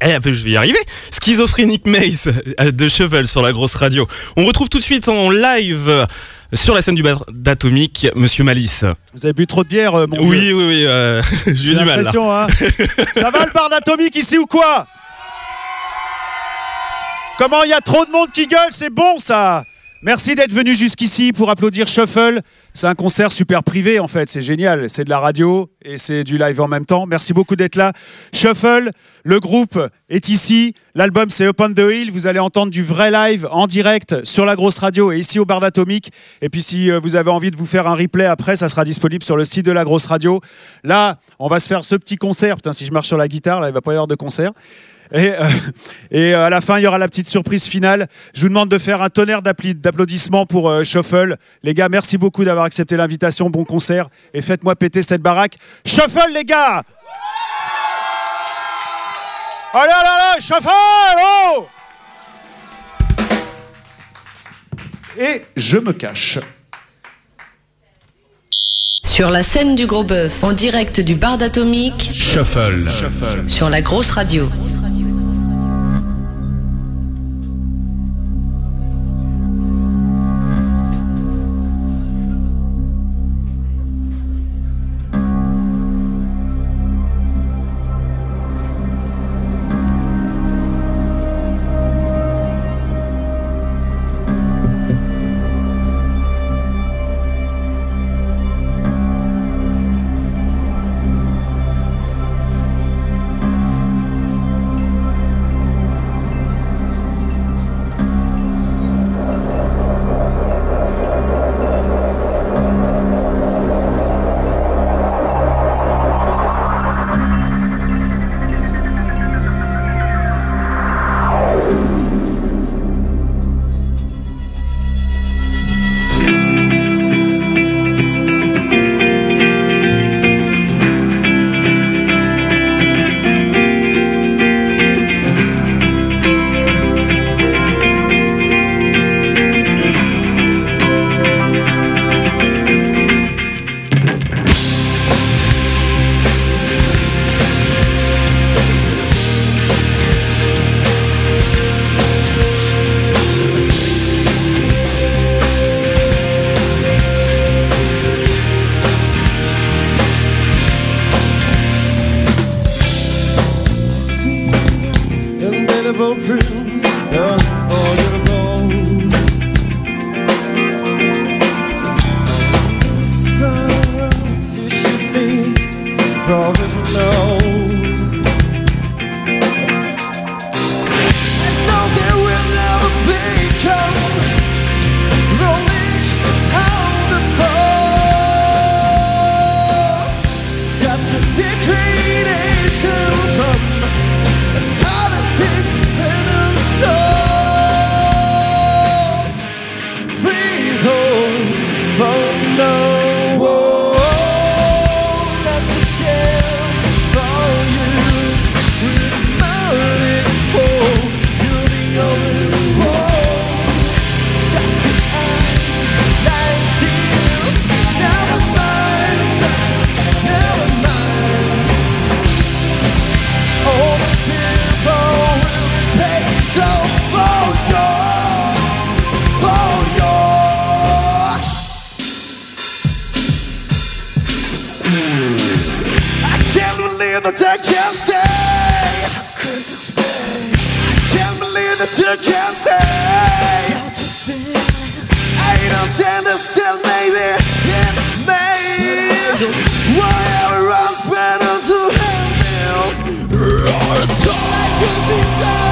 eh, je vais y arriver. Schizophrenic Maze euh, de Cheval sur la grosse radio. On retrouve tout de suite en live euh, sur la scène du bar d'Atomique, Monsieur Malice. Vous avez bu trop de bière, euh, mon Oui, vieux. oui, oui, euh, [LAUGHS] j'ai eu du mal. là. hein. [LAUGHS] Ça va le bar d'atomique ici ou quoi? Comment il y a trop de monde qui gueule, c'est bon ça Merci d'être venu jusqu'ici pour applaudir Shuffle. C'est un concert super privé en fait, c'est génial. C'est de la radio et c'est du live en même temps. Merci beaucoup d'être là. Shuffle, le groupe est ici. L'album c'est Up on the Hill. Vous allez entendre du vrai live en direct sur la grosse radio et ici au bar d'Atomique. Et puis si euh, vous avez envie de vous faire un replay après, ça sera disponible sur le site de la grosse radio. Là, on va se faire ce petit concert. Putain, si je marche sur la guitare, là, il va pas y avoir de concert. Et, euh, et euh, à la fin, il y aura la petite surprise finale. Je vous demande de faire un tonnerre d'applaudissements pour euh, Shuffle. Les gars, merci beaucoup d'avoir accepté l'invitation. Bon concert. Et faites-moi péter cette baraque. Shuffle, les gars Allez, allez, allez, Shuffle oh Et je me cache. Sur la scène du Gros Bœuf, en direct du bar d'Atomique, Shuffle. sur la grosse radio. Can't say. I can't believe that you can't say. I don't understand, maybe it's me. Why everyone better to handle So I just be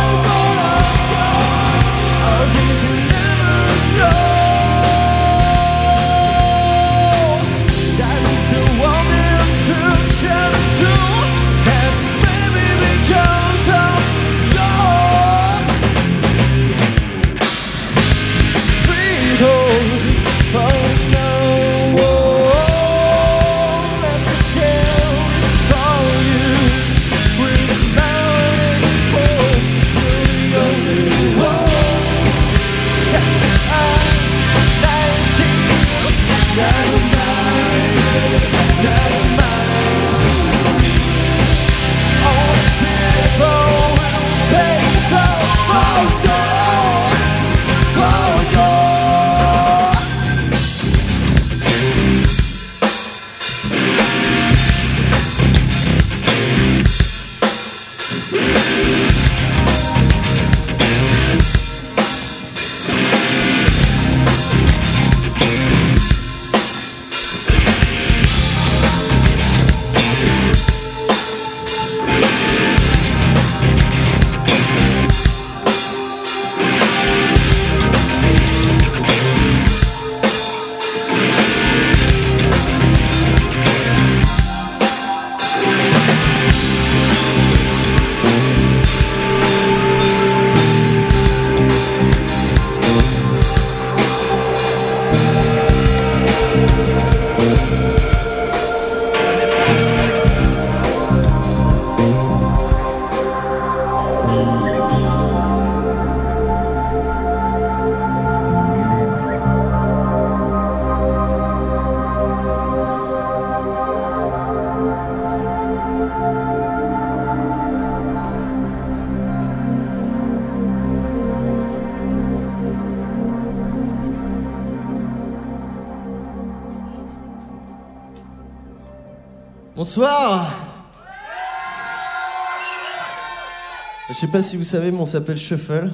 sais pas si vous savez, mais on s'appelle Shuffle.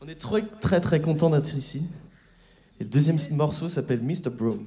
On est très très très content d'être ici. Et le deuxième morceau s'appelle Mr. Brown.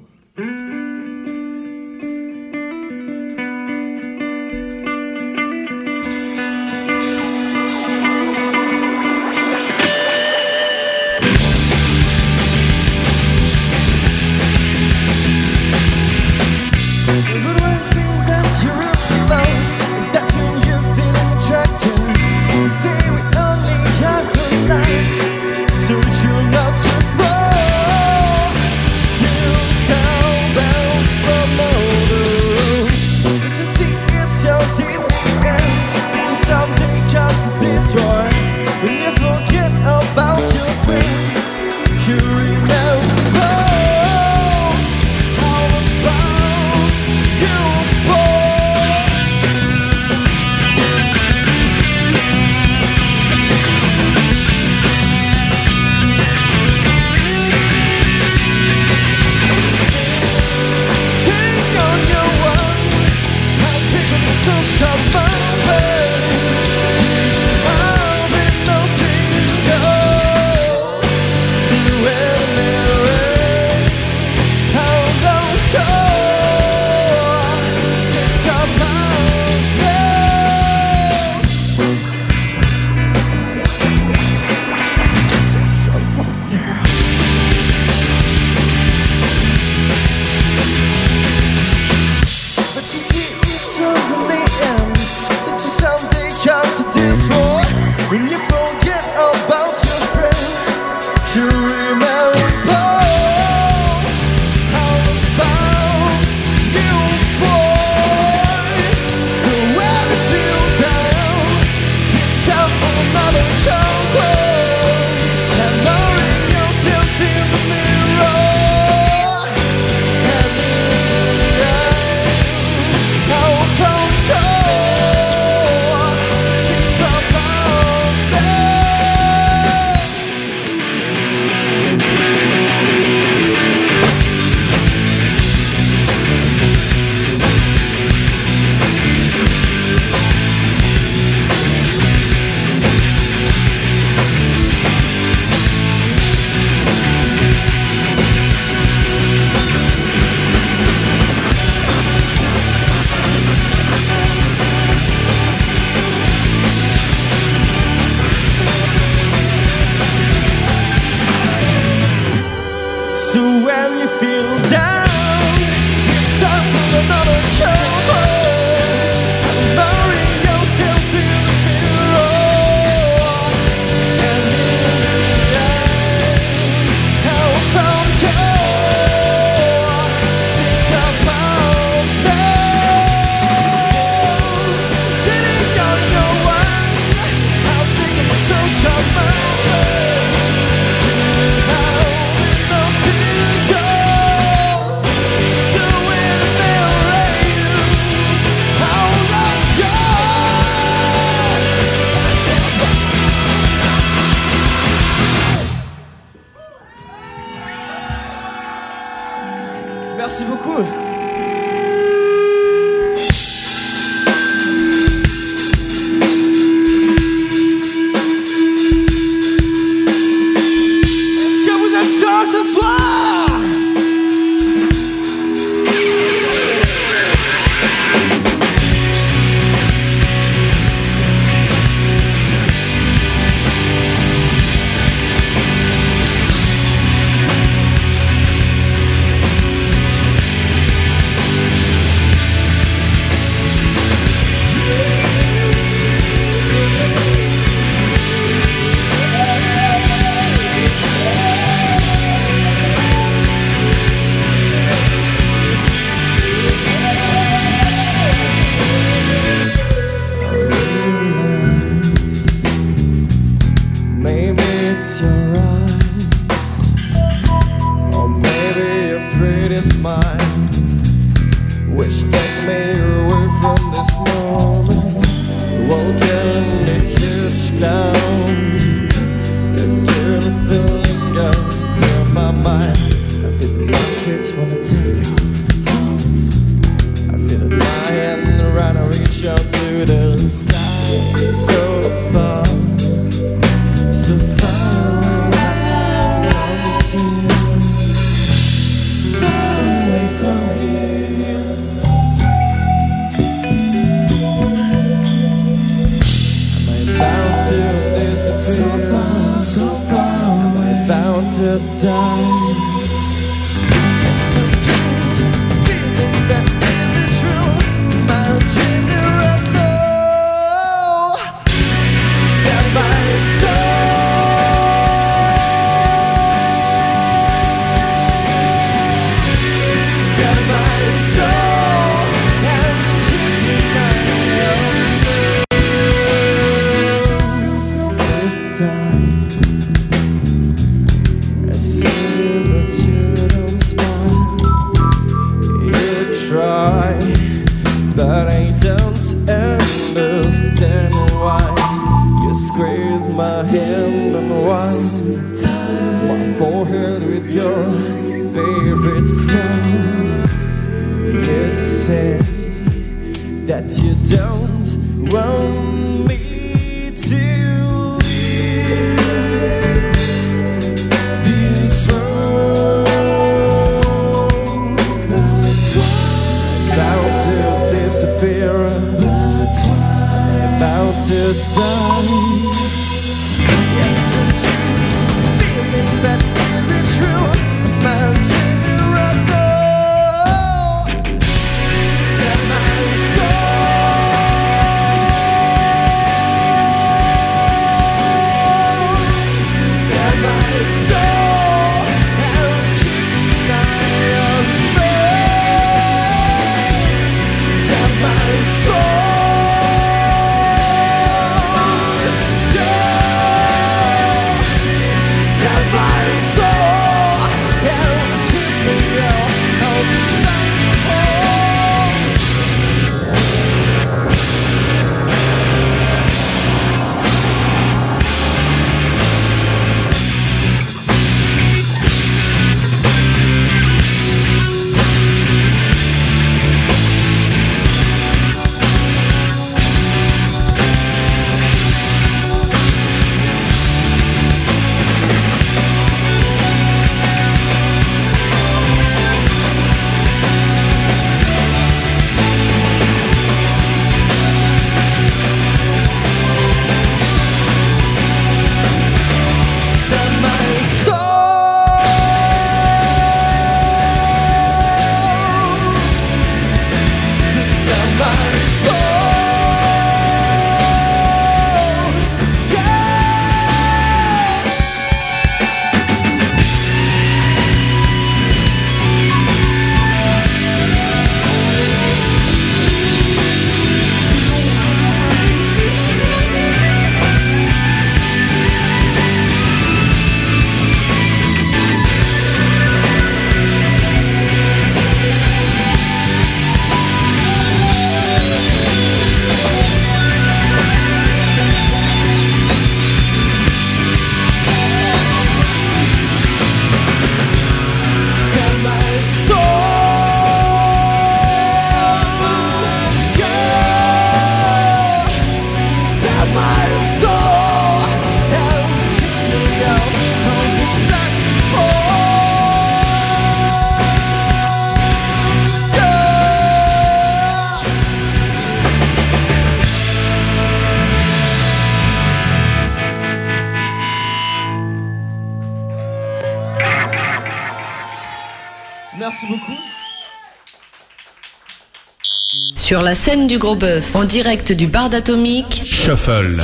Sur la scène du Gros Bœuf, en direct du bar d'Atomique, Shuffle.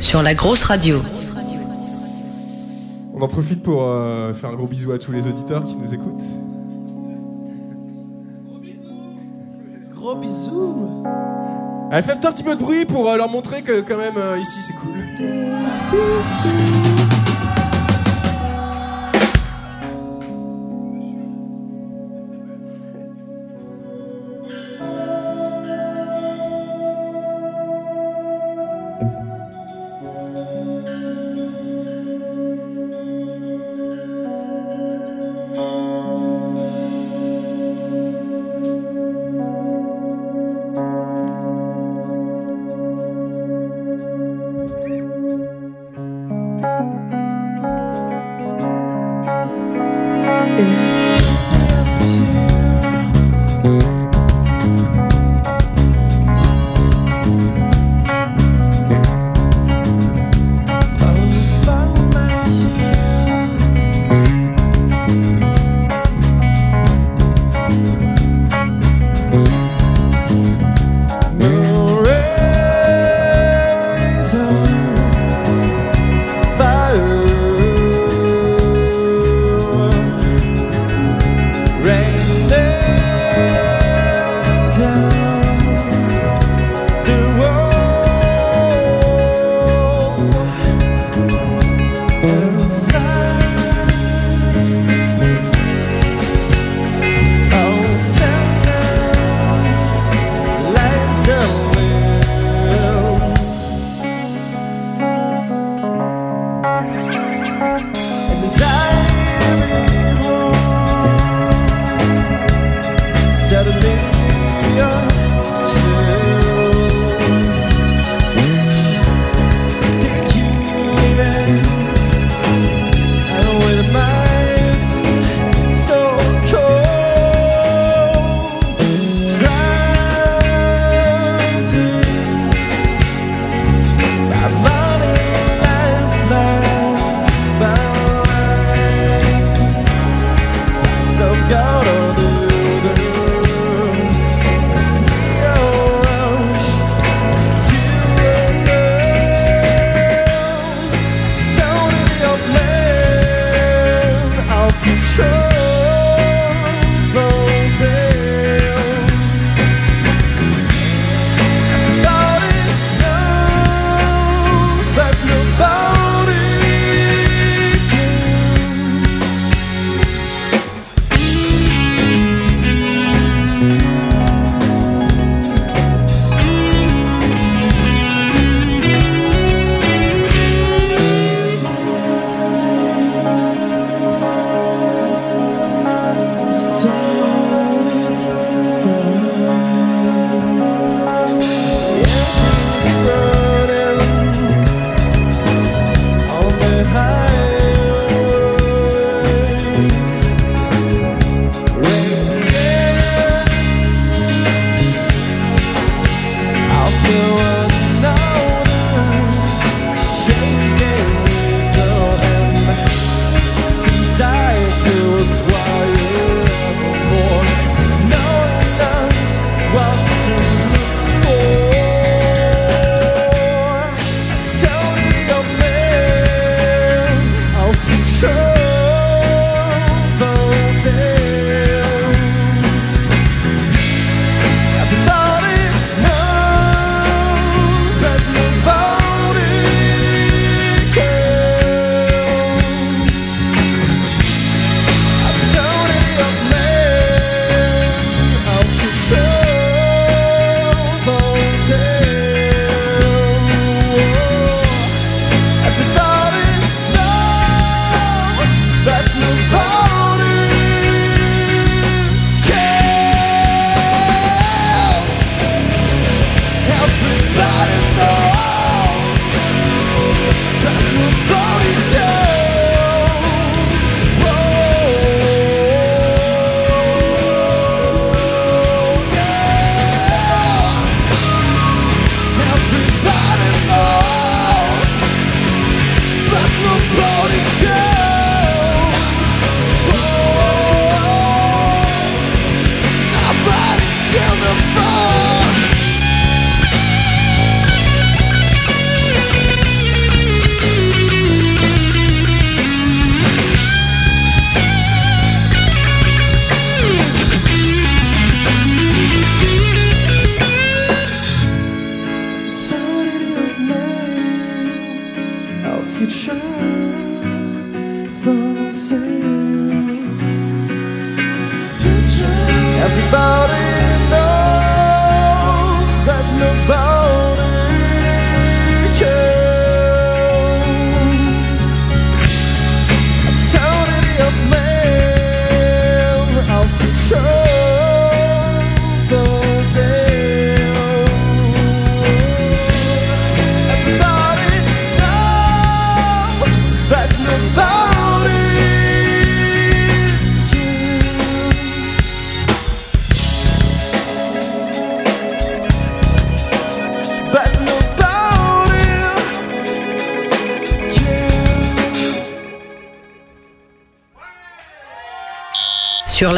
sur la grosse radio. On en profite pour euh, faire un gros bisou à tous les auditeurs qui nous écoutent. Gros bisous Allez, faites un petit peu de bruit pour euh, leur montrer que quand même euh, ici c'est cool.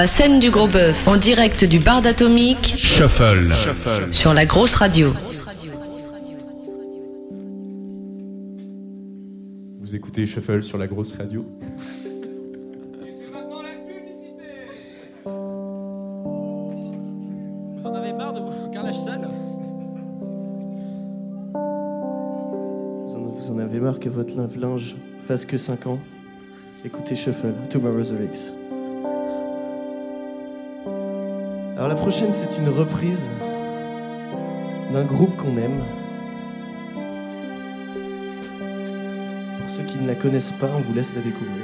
La scène du Gros Bœuf, en direct du bar d'Atomique, Shuffle. sur la grosse radio. Vous écoutez Shuffle sur la grosse radio. Vous en avez marre de vos carrelages sales Vous en, vous en avez marre que votre lave-linge fasse que 5 ans? Écoutez Shuffle, Tomorrow's Lyrics. Alors la prochaine, c'est une reprise d'un groupe qu'on aime. Pour ceux qui ne la connaissent pas, on vous laisse la découvrir.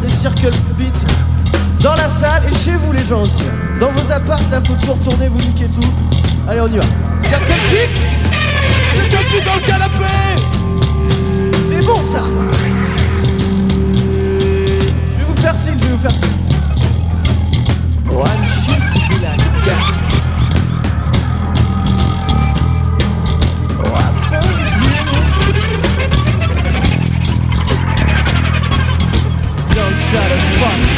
Des circle beats dans la salle et chez vous, les gens aussi. Dans vos apparts, là, faut tout retourner, vous niquez tout. Allez, on y va. Circle beat Circle beat dans le canapé C'est bon, ça Je vais vous faire signe, je vais vous faire signe. One wrong with you? Don't try to fuck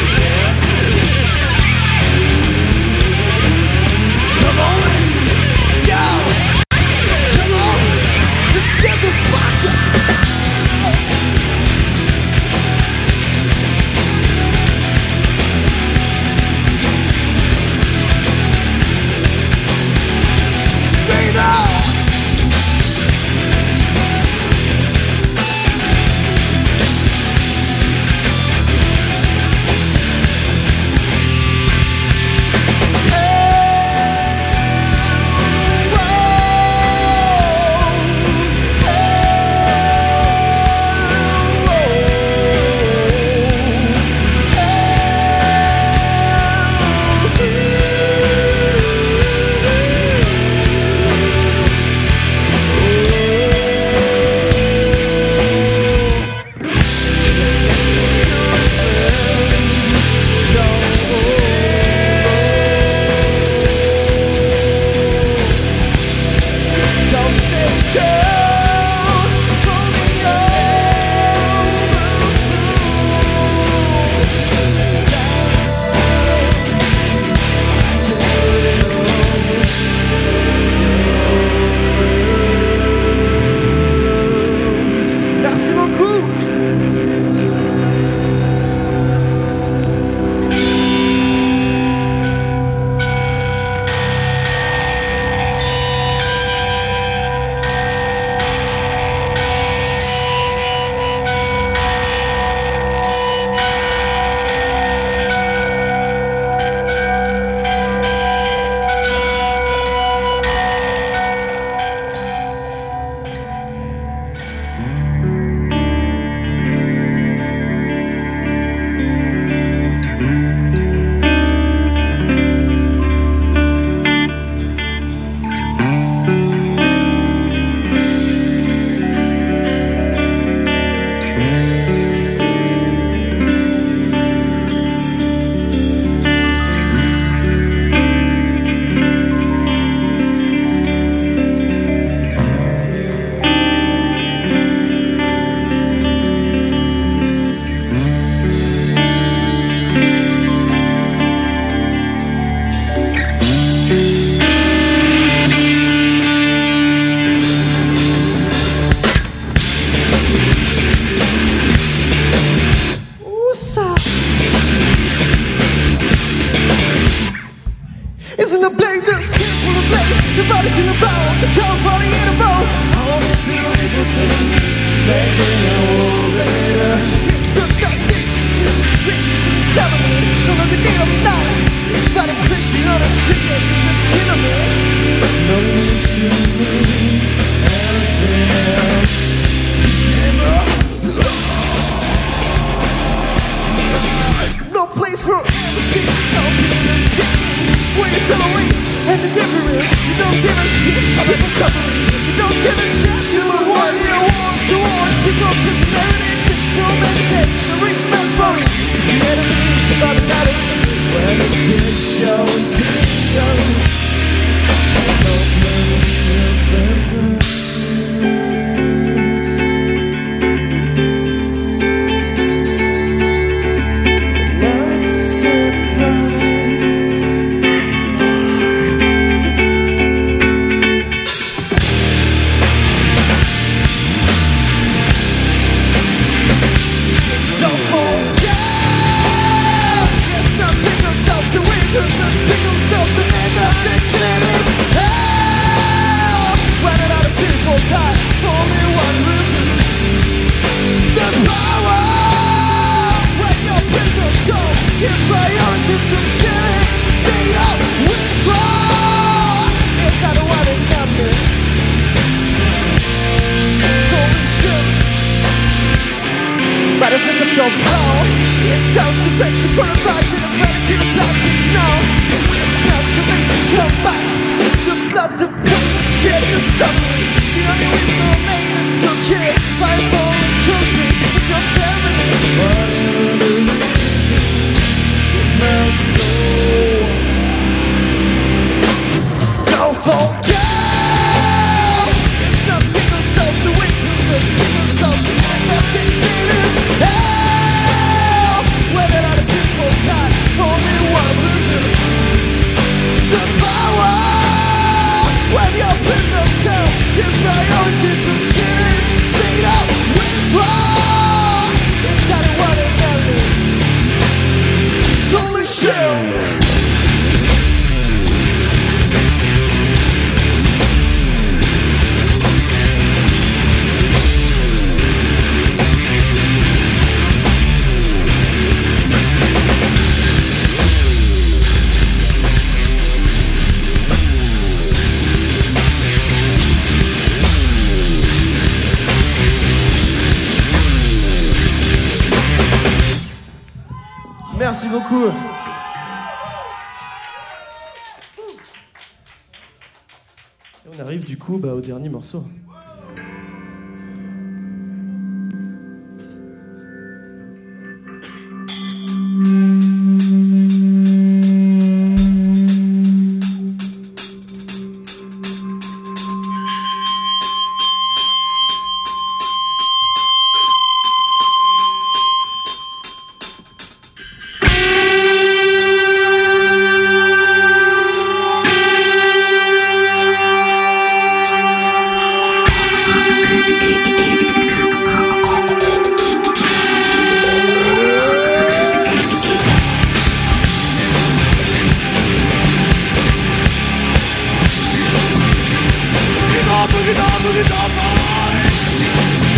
put it on my heart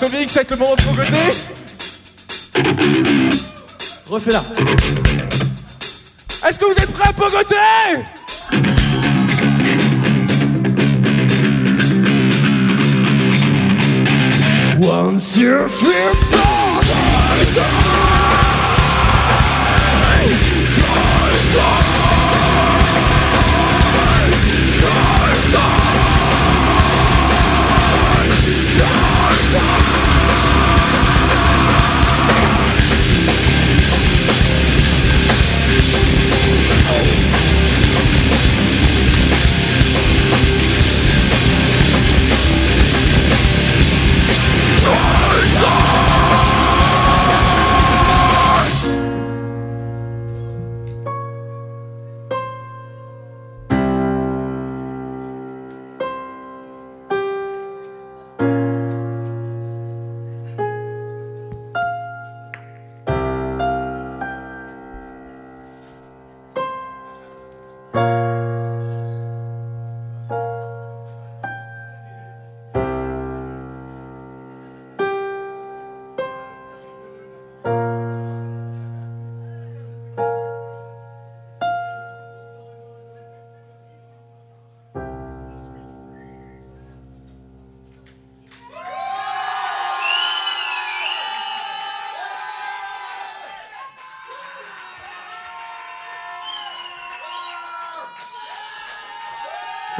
c'est avec le moment de. Refais-la. Est-ce que vous êtes prêts à pogoter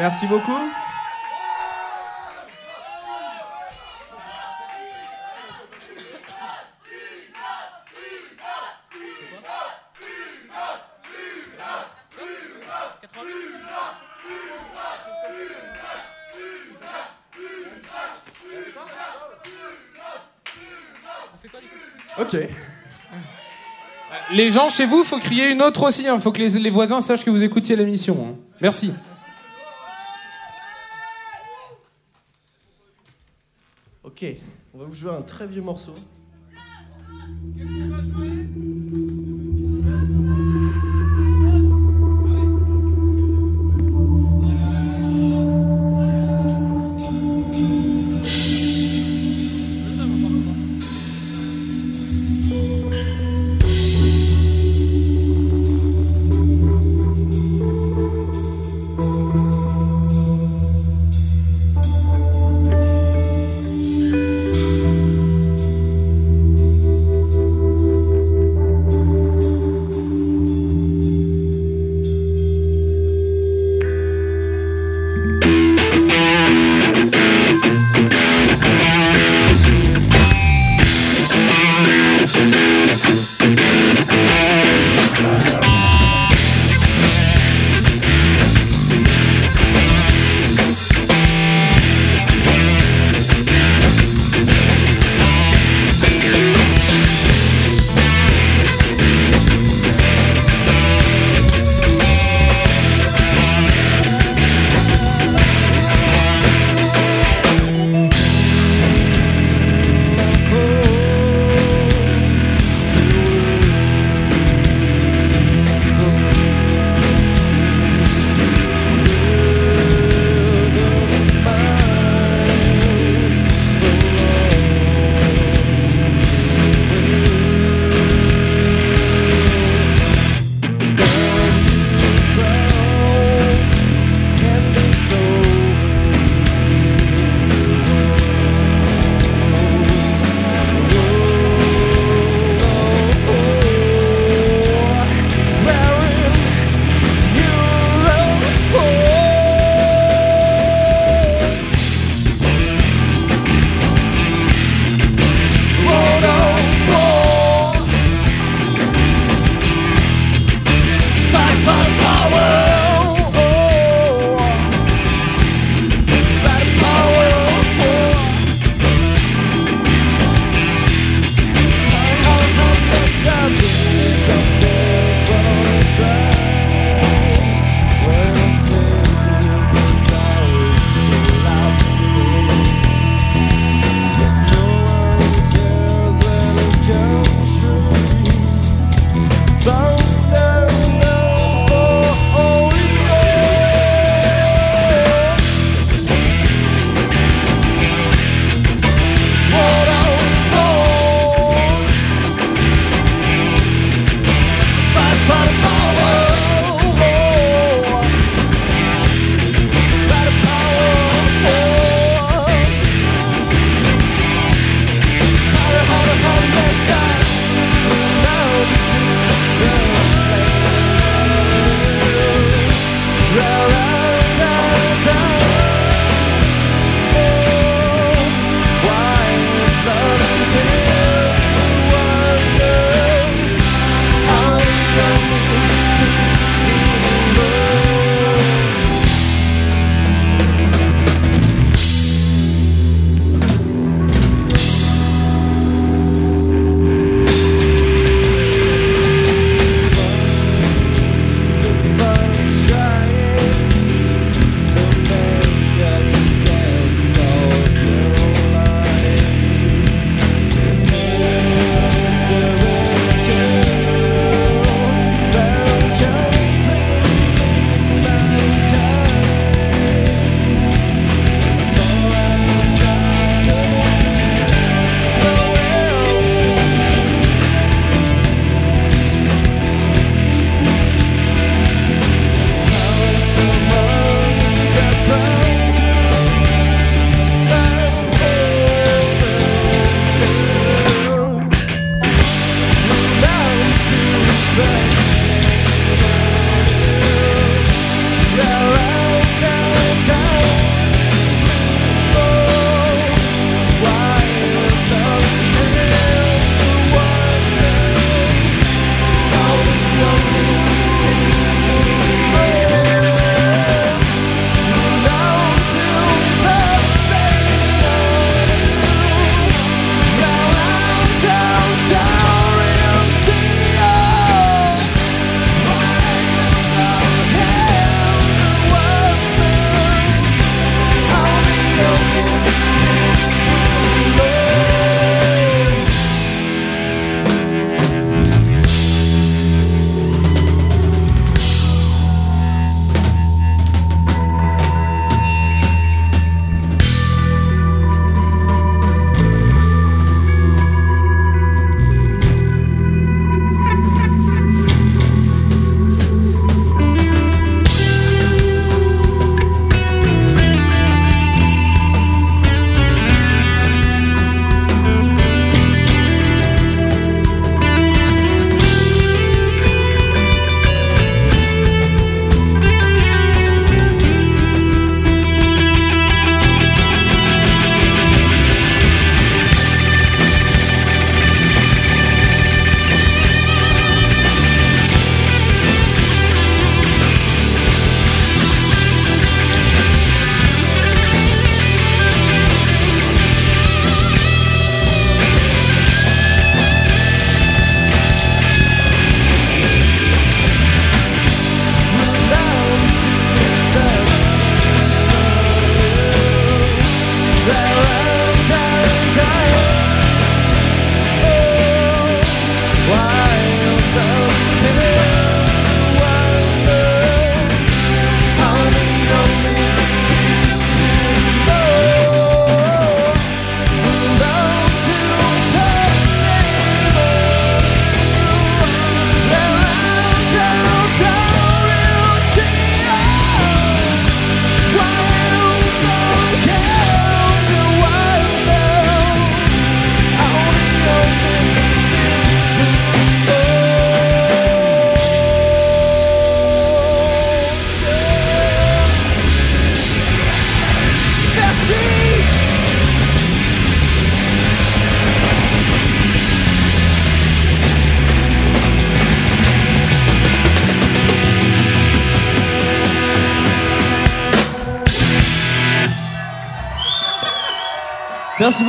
Merci beaucoup. Ok. Les gens chez vous, faut crier une autre aussi. Il faut que les, les voisins sachent que vous écoutiez l'émission. hein. Merci. Ok, on va vous jouer un très vieux morceau.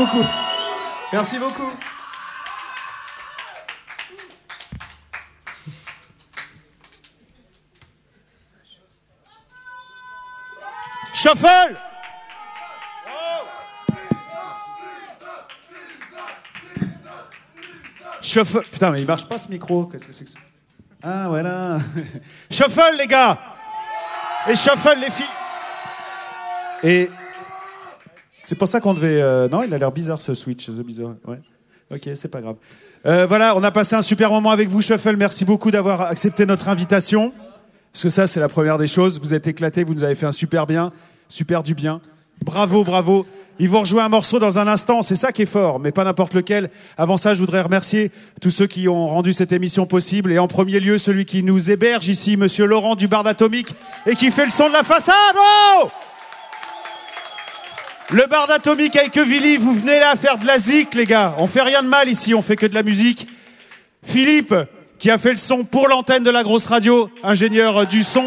Beaucoup. Merci beaucoup. Shuffle Shuffle. Putain, mais il marche pas ce micro. Qu'est-ce que c'est que ça Ah, voilà. [LAUGHS] Shuffle, les gars Et shuffle, les filles Et. C'est pour ça qu'on devait. euh, Non, il a l'air bizarre ce switch. c'est bizarre. Ouais. Ok, c'est pas grave. Euh, voilà, on a passé un super moment avec vous, Shuffle. Merci beaucoup d'avoir accepté notre invitation. Parce que ça, c'est la première des choses. Vous êtes éclatés, vous nous avez fait un super bien, super du bien. Bravo, bravo. Ils vont rejouer un morceau dans un instant, c'est ça qui est fort, mais pas n'importe lequel. Avant ça, je voudrais remercier tous ceux qui ont rendu cette émission possible. Et en premier lieu, celui qui nous héberge ici, monsieur Laurent du Bar d'Atomique, et qui fait le son de la façade. Oh le bar d'Atomique avec Villy, vous venez là faire de la zik, les gars. On fait rien de mal ici, on fait que de la musique. Philippe, qui a fait le son pour l'antenne de la grosse radio, ingénieur du son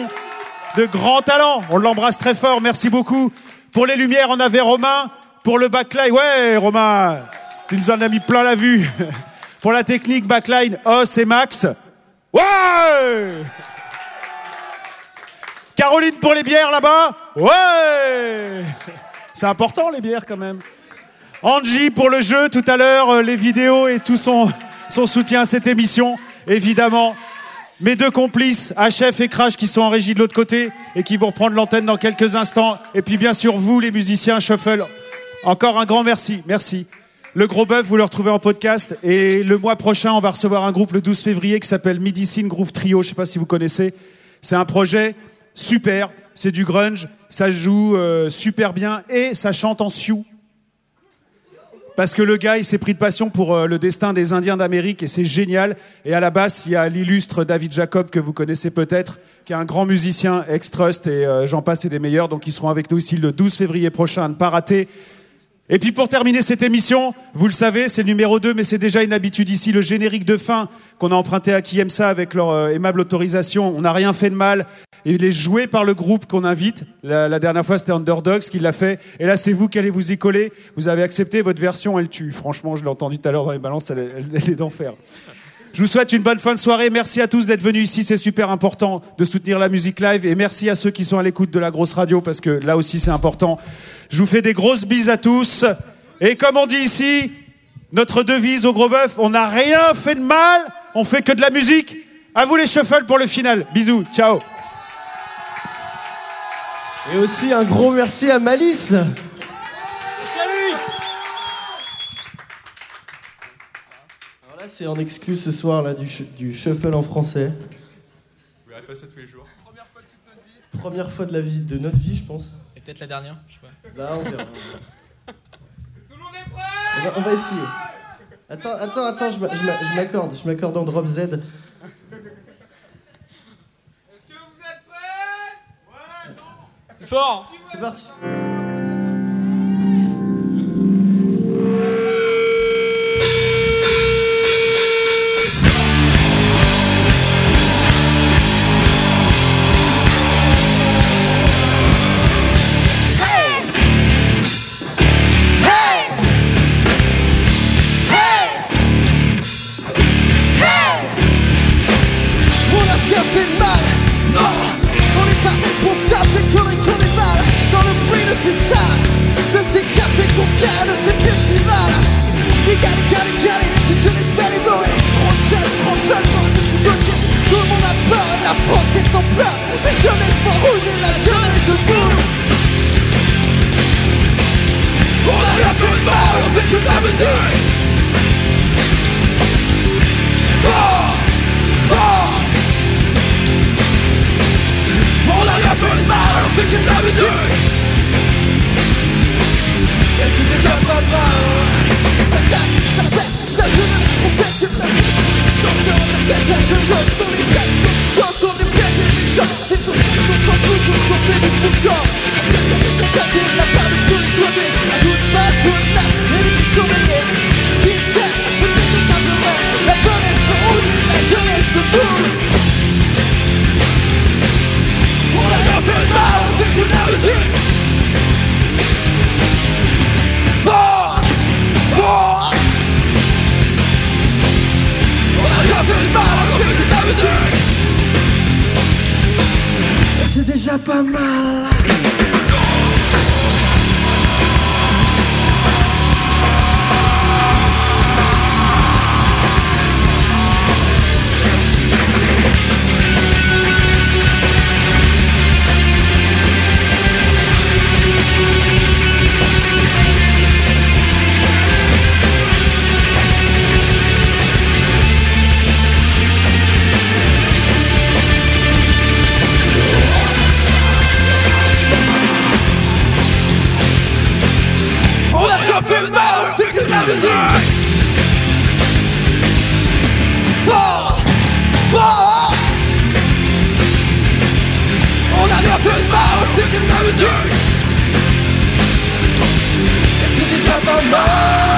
de grand talent. On l'embrasse très fort, merci beaucoup. Pour les lumières, on avait Romain. Pour le backline, ouais, Romain, tu nous en as mis plein la vue. [LAUGHS] pour la technique backline, Os et Max. Ouais Caroline pour les bières là-bas. Ouais C'est important les bières quand même. Angie pour le jeu tout à l'heure, euh, les vidéos et tout son, son soutien à cette émission, évidemment. Mes deux complices, HF et Crash, qui sont en régie de l'autre côté et qui vont reprendre l'antenne dans quelques instants. Et puis bien sûr, vous, les musiciens Shuffle, encore un grand merci. Merci. Le gros bœuf, vous le retrouvez en podcast. Et le mois prochain, on va recevoir un groupe le 12 février qui s'appelle Medicine Groove Trio. Je sais pas si vous connaissez. C'est un projet super. C'est du grunge. Ça joue euh, super bien et ça chante en sioux. Parce que le gars, il s'est pris de passion pour euh, le destin des Indiens d'Amérique et c'est génial. Et à la basse, il y a l'illustre David Jacob que vous connaissez peut-être, qui est un grand musicien ex-trust et euh, j'en passe et des meilleurs. Donc ils seront avec nous ici le 12 février prochain ne pas rater. Et puis pour terminer cette émission, vous le savez, c'est le numéro 2, mais c'est déjà une habitude ici, le générique de fin qu'on a emprunté à qui aime ça avec leur euh, aimable autorisation. On n'a rien fait de mal. Il est joué par le groupe qu'on invite. La, la dernière fois, c'était Underdogs qui l'a fait. Et là, c'est vous qui allez vous y coller. Vous avez accepté, votre version, elle tue. Franchement, je l'ai entendu tout à l'heure dans les balances, elle, elle- elle est d'enfer. Je vous souhaite une bonne fin de soirée. Merci à tous d'être venus ici. C'est super important de soutenir la musique live. Et merci à ceux qui sont à l'écoute de la grosse radio parce que là aussi c'est important. Je vous fais des grosses bises à tous. Et comme on dit ici, notre devise au gros bœuf, on n'a rien fait de mal. On fait que de la musique. À vous les shuffles pour le final. Bisous. Ciao. Et aussi un gros merci à Malice. Alors là, c'est en exclu ce soir là, du, sh- du shuffle en français. Vous verrez pas ça tous les jours. Première fois de la vie, de notre vie, je pense. Et peut-être la dernière, je sais pas. Là, on verra. On va, on va essayer. Attends, attends, attends, je m'a- je m'a- je m'accorde, je m'accorde en drop Z. Fort C'est parti. Responsable des conneries qu'on est mal Dans le bruit de ces salles De ces cafés concerts, de ces festivals Les gars, les gars, les gars, les petites jeunesses belles et dorées Trop jeunes, trop belles, trop gauchers Tout le monde a peur, la France est en pleurs La jeunesse font rouge et la jeunesse boue On a rien fait de mal, on fait que de la musique Fort, fort on a rien fait de mal, on fait que de la musique Et c'est déjà pas mal Ça claque, ça pète, ça joue dans les trompettes de la musique Quand c'est en tête, ça je joue dans les têtes Quand on est bien et les gens Et tout le monde s'en fout, tout le monde fait du coup de corps Ça y est, c'est tapé, la part de tous les côtés Coup de balle, coup de nappe, et les petits C'est déjà pas mal. Fall, fall. On a l'air plus mort, c'est que la mesure. Et c'est déjà pas mort.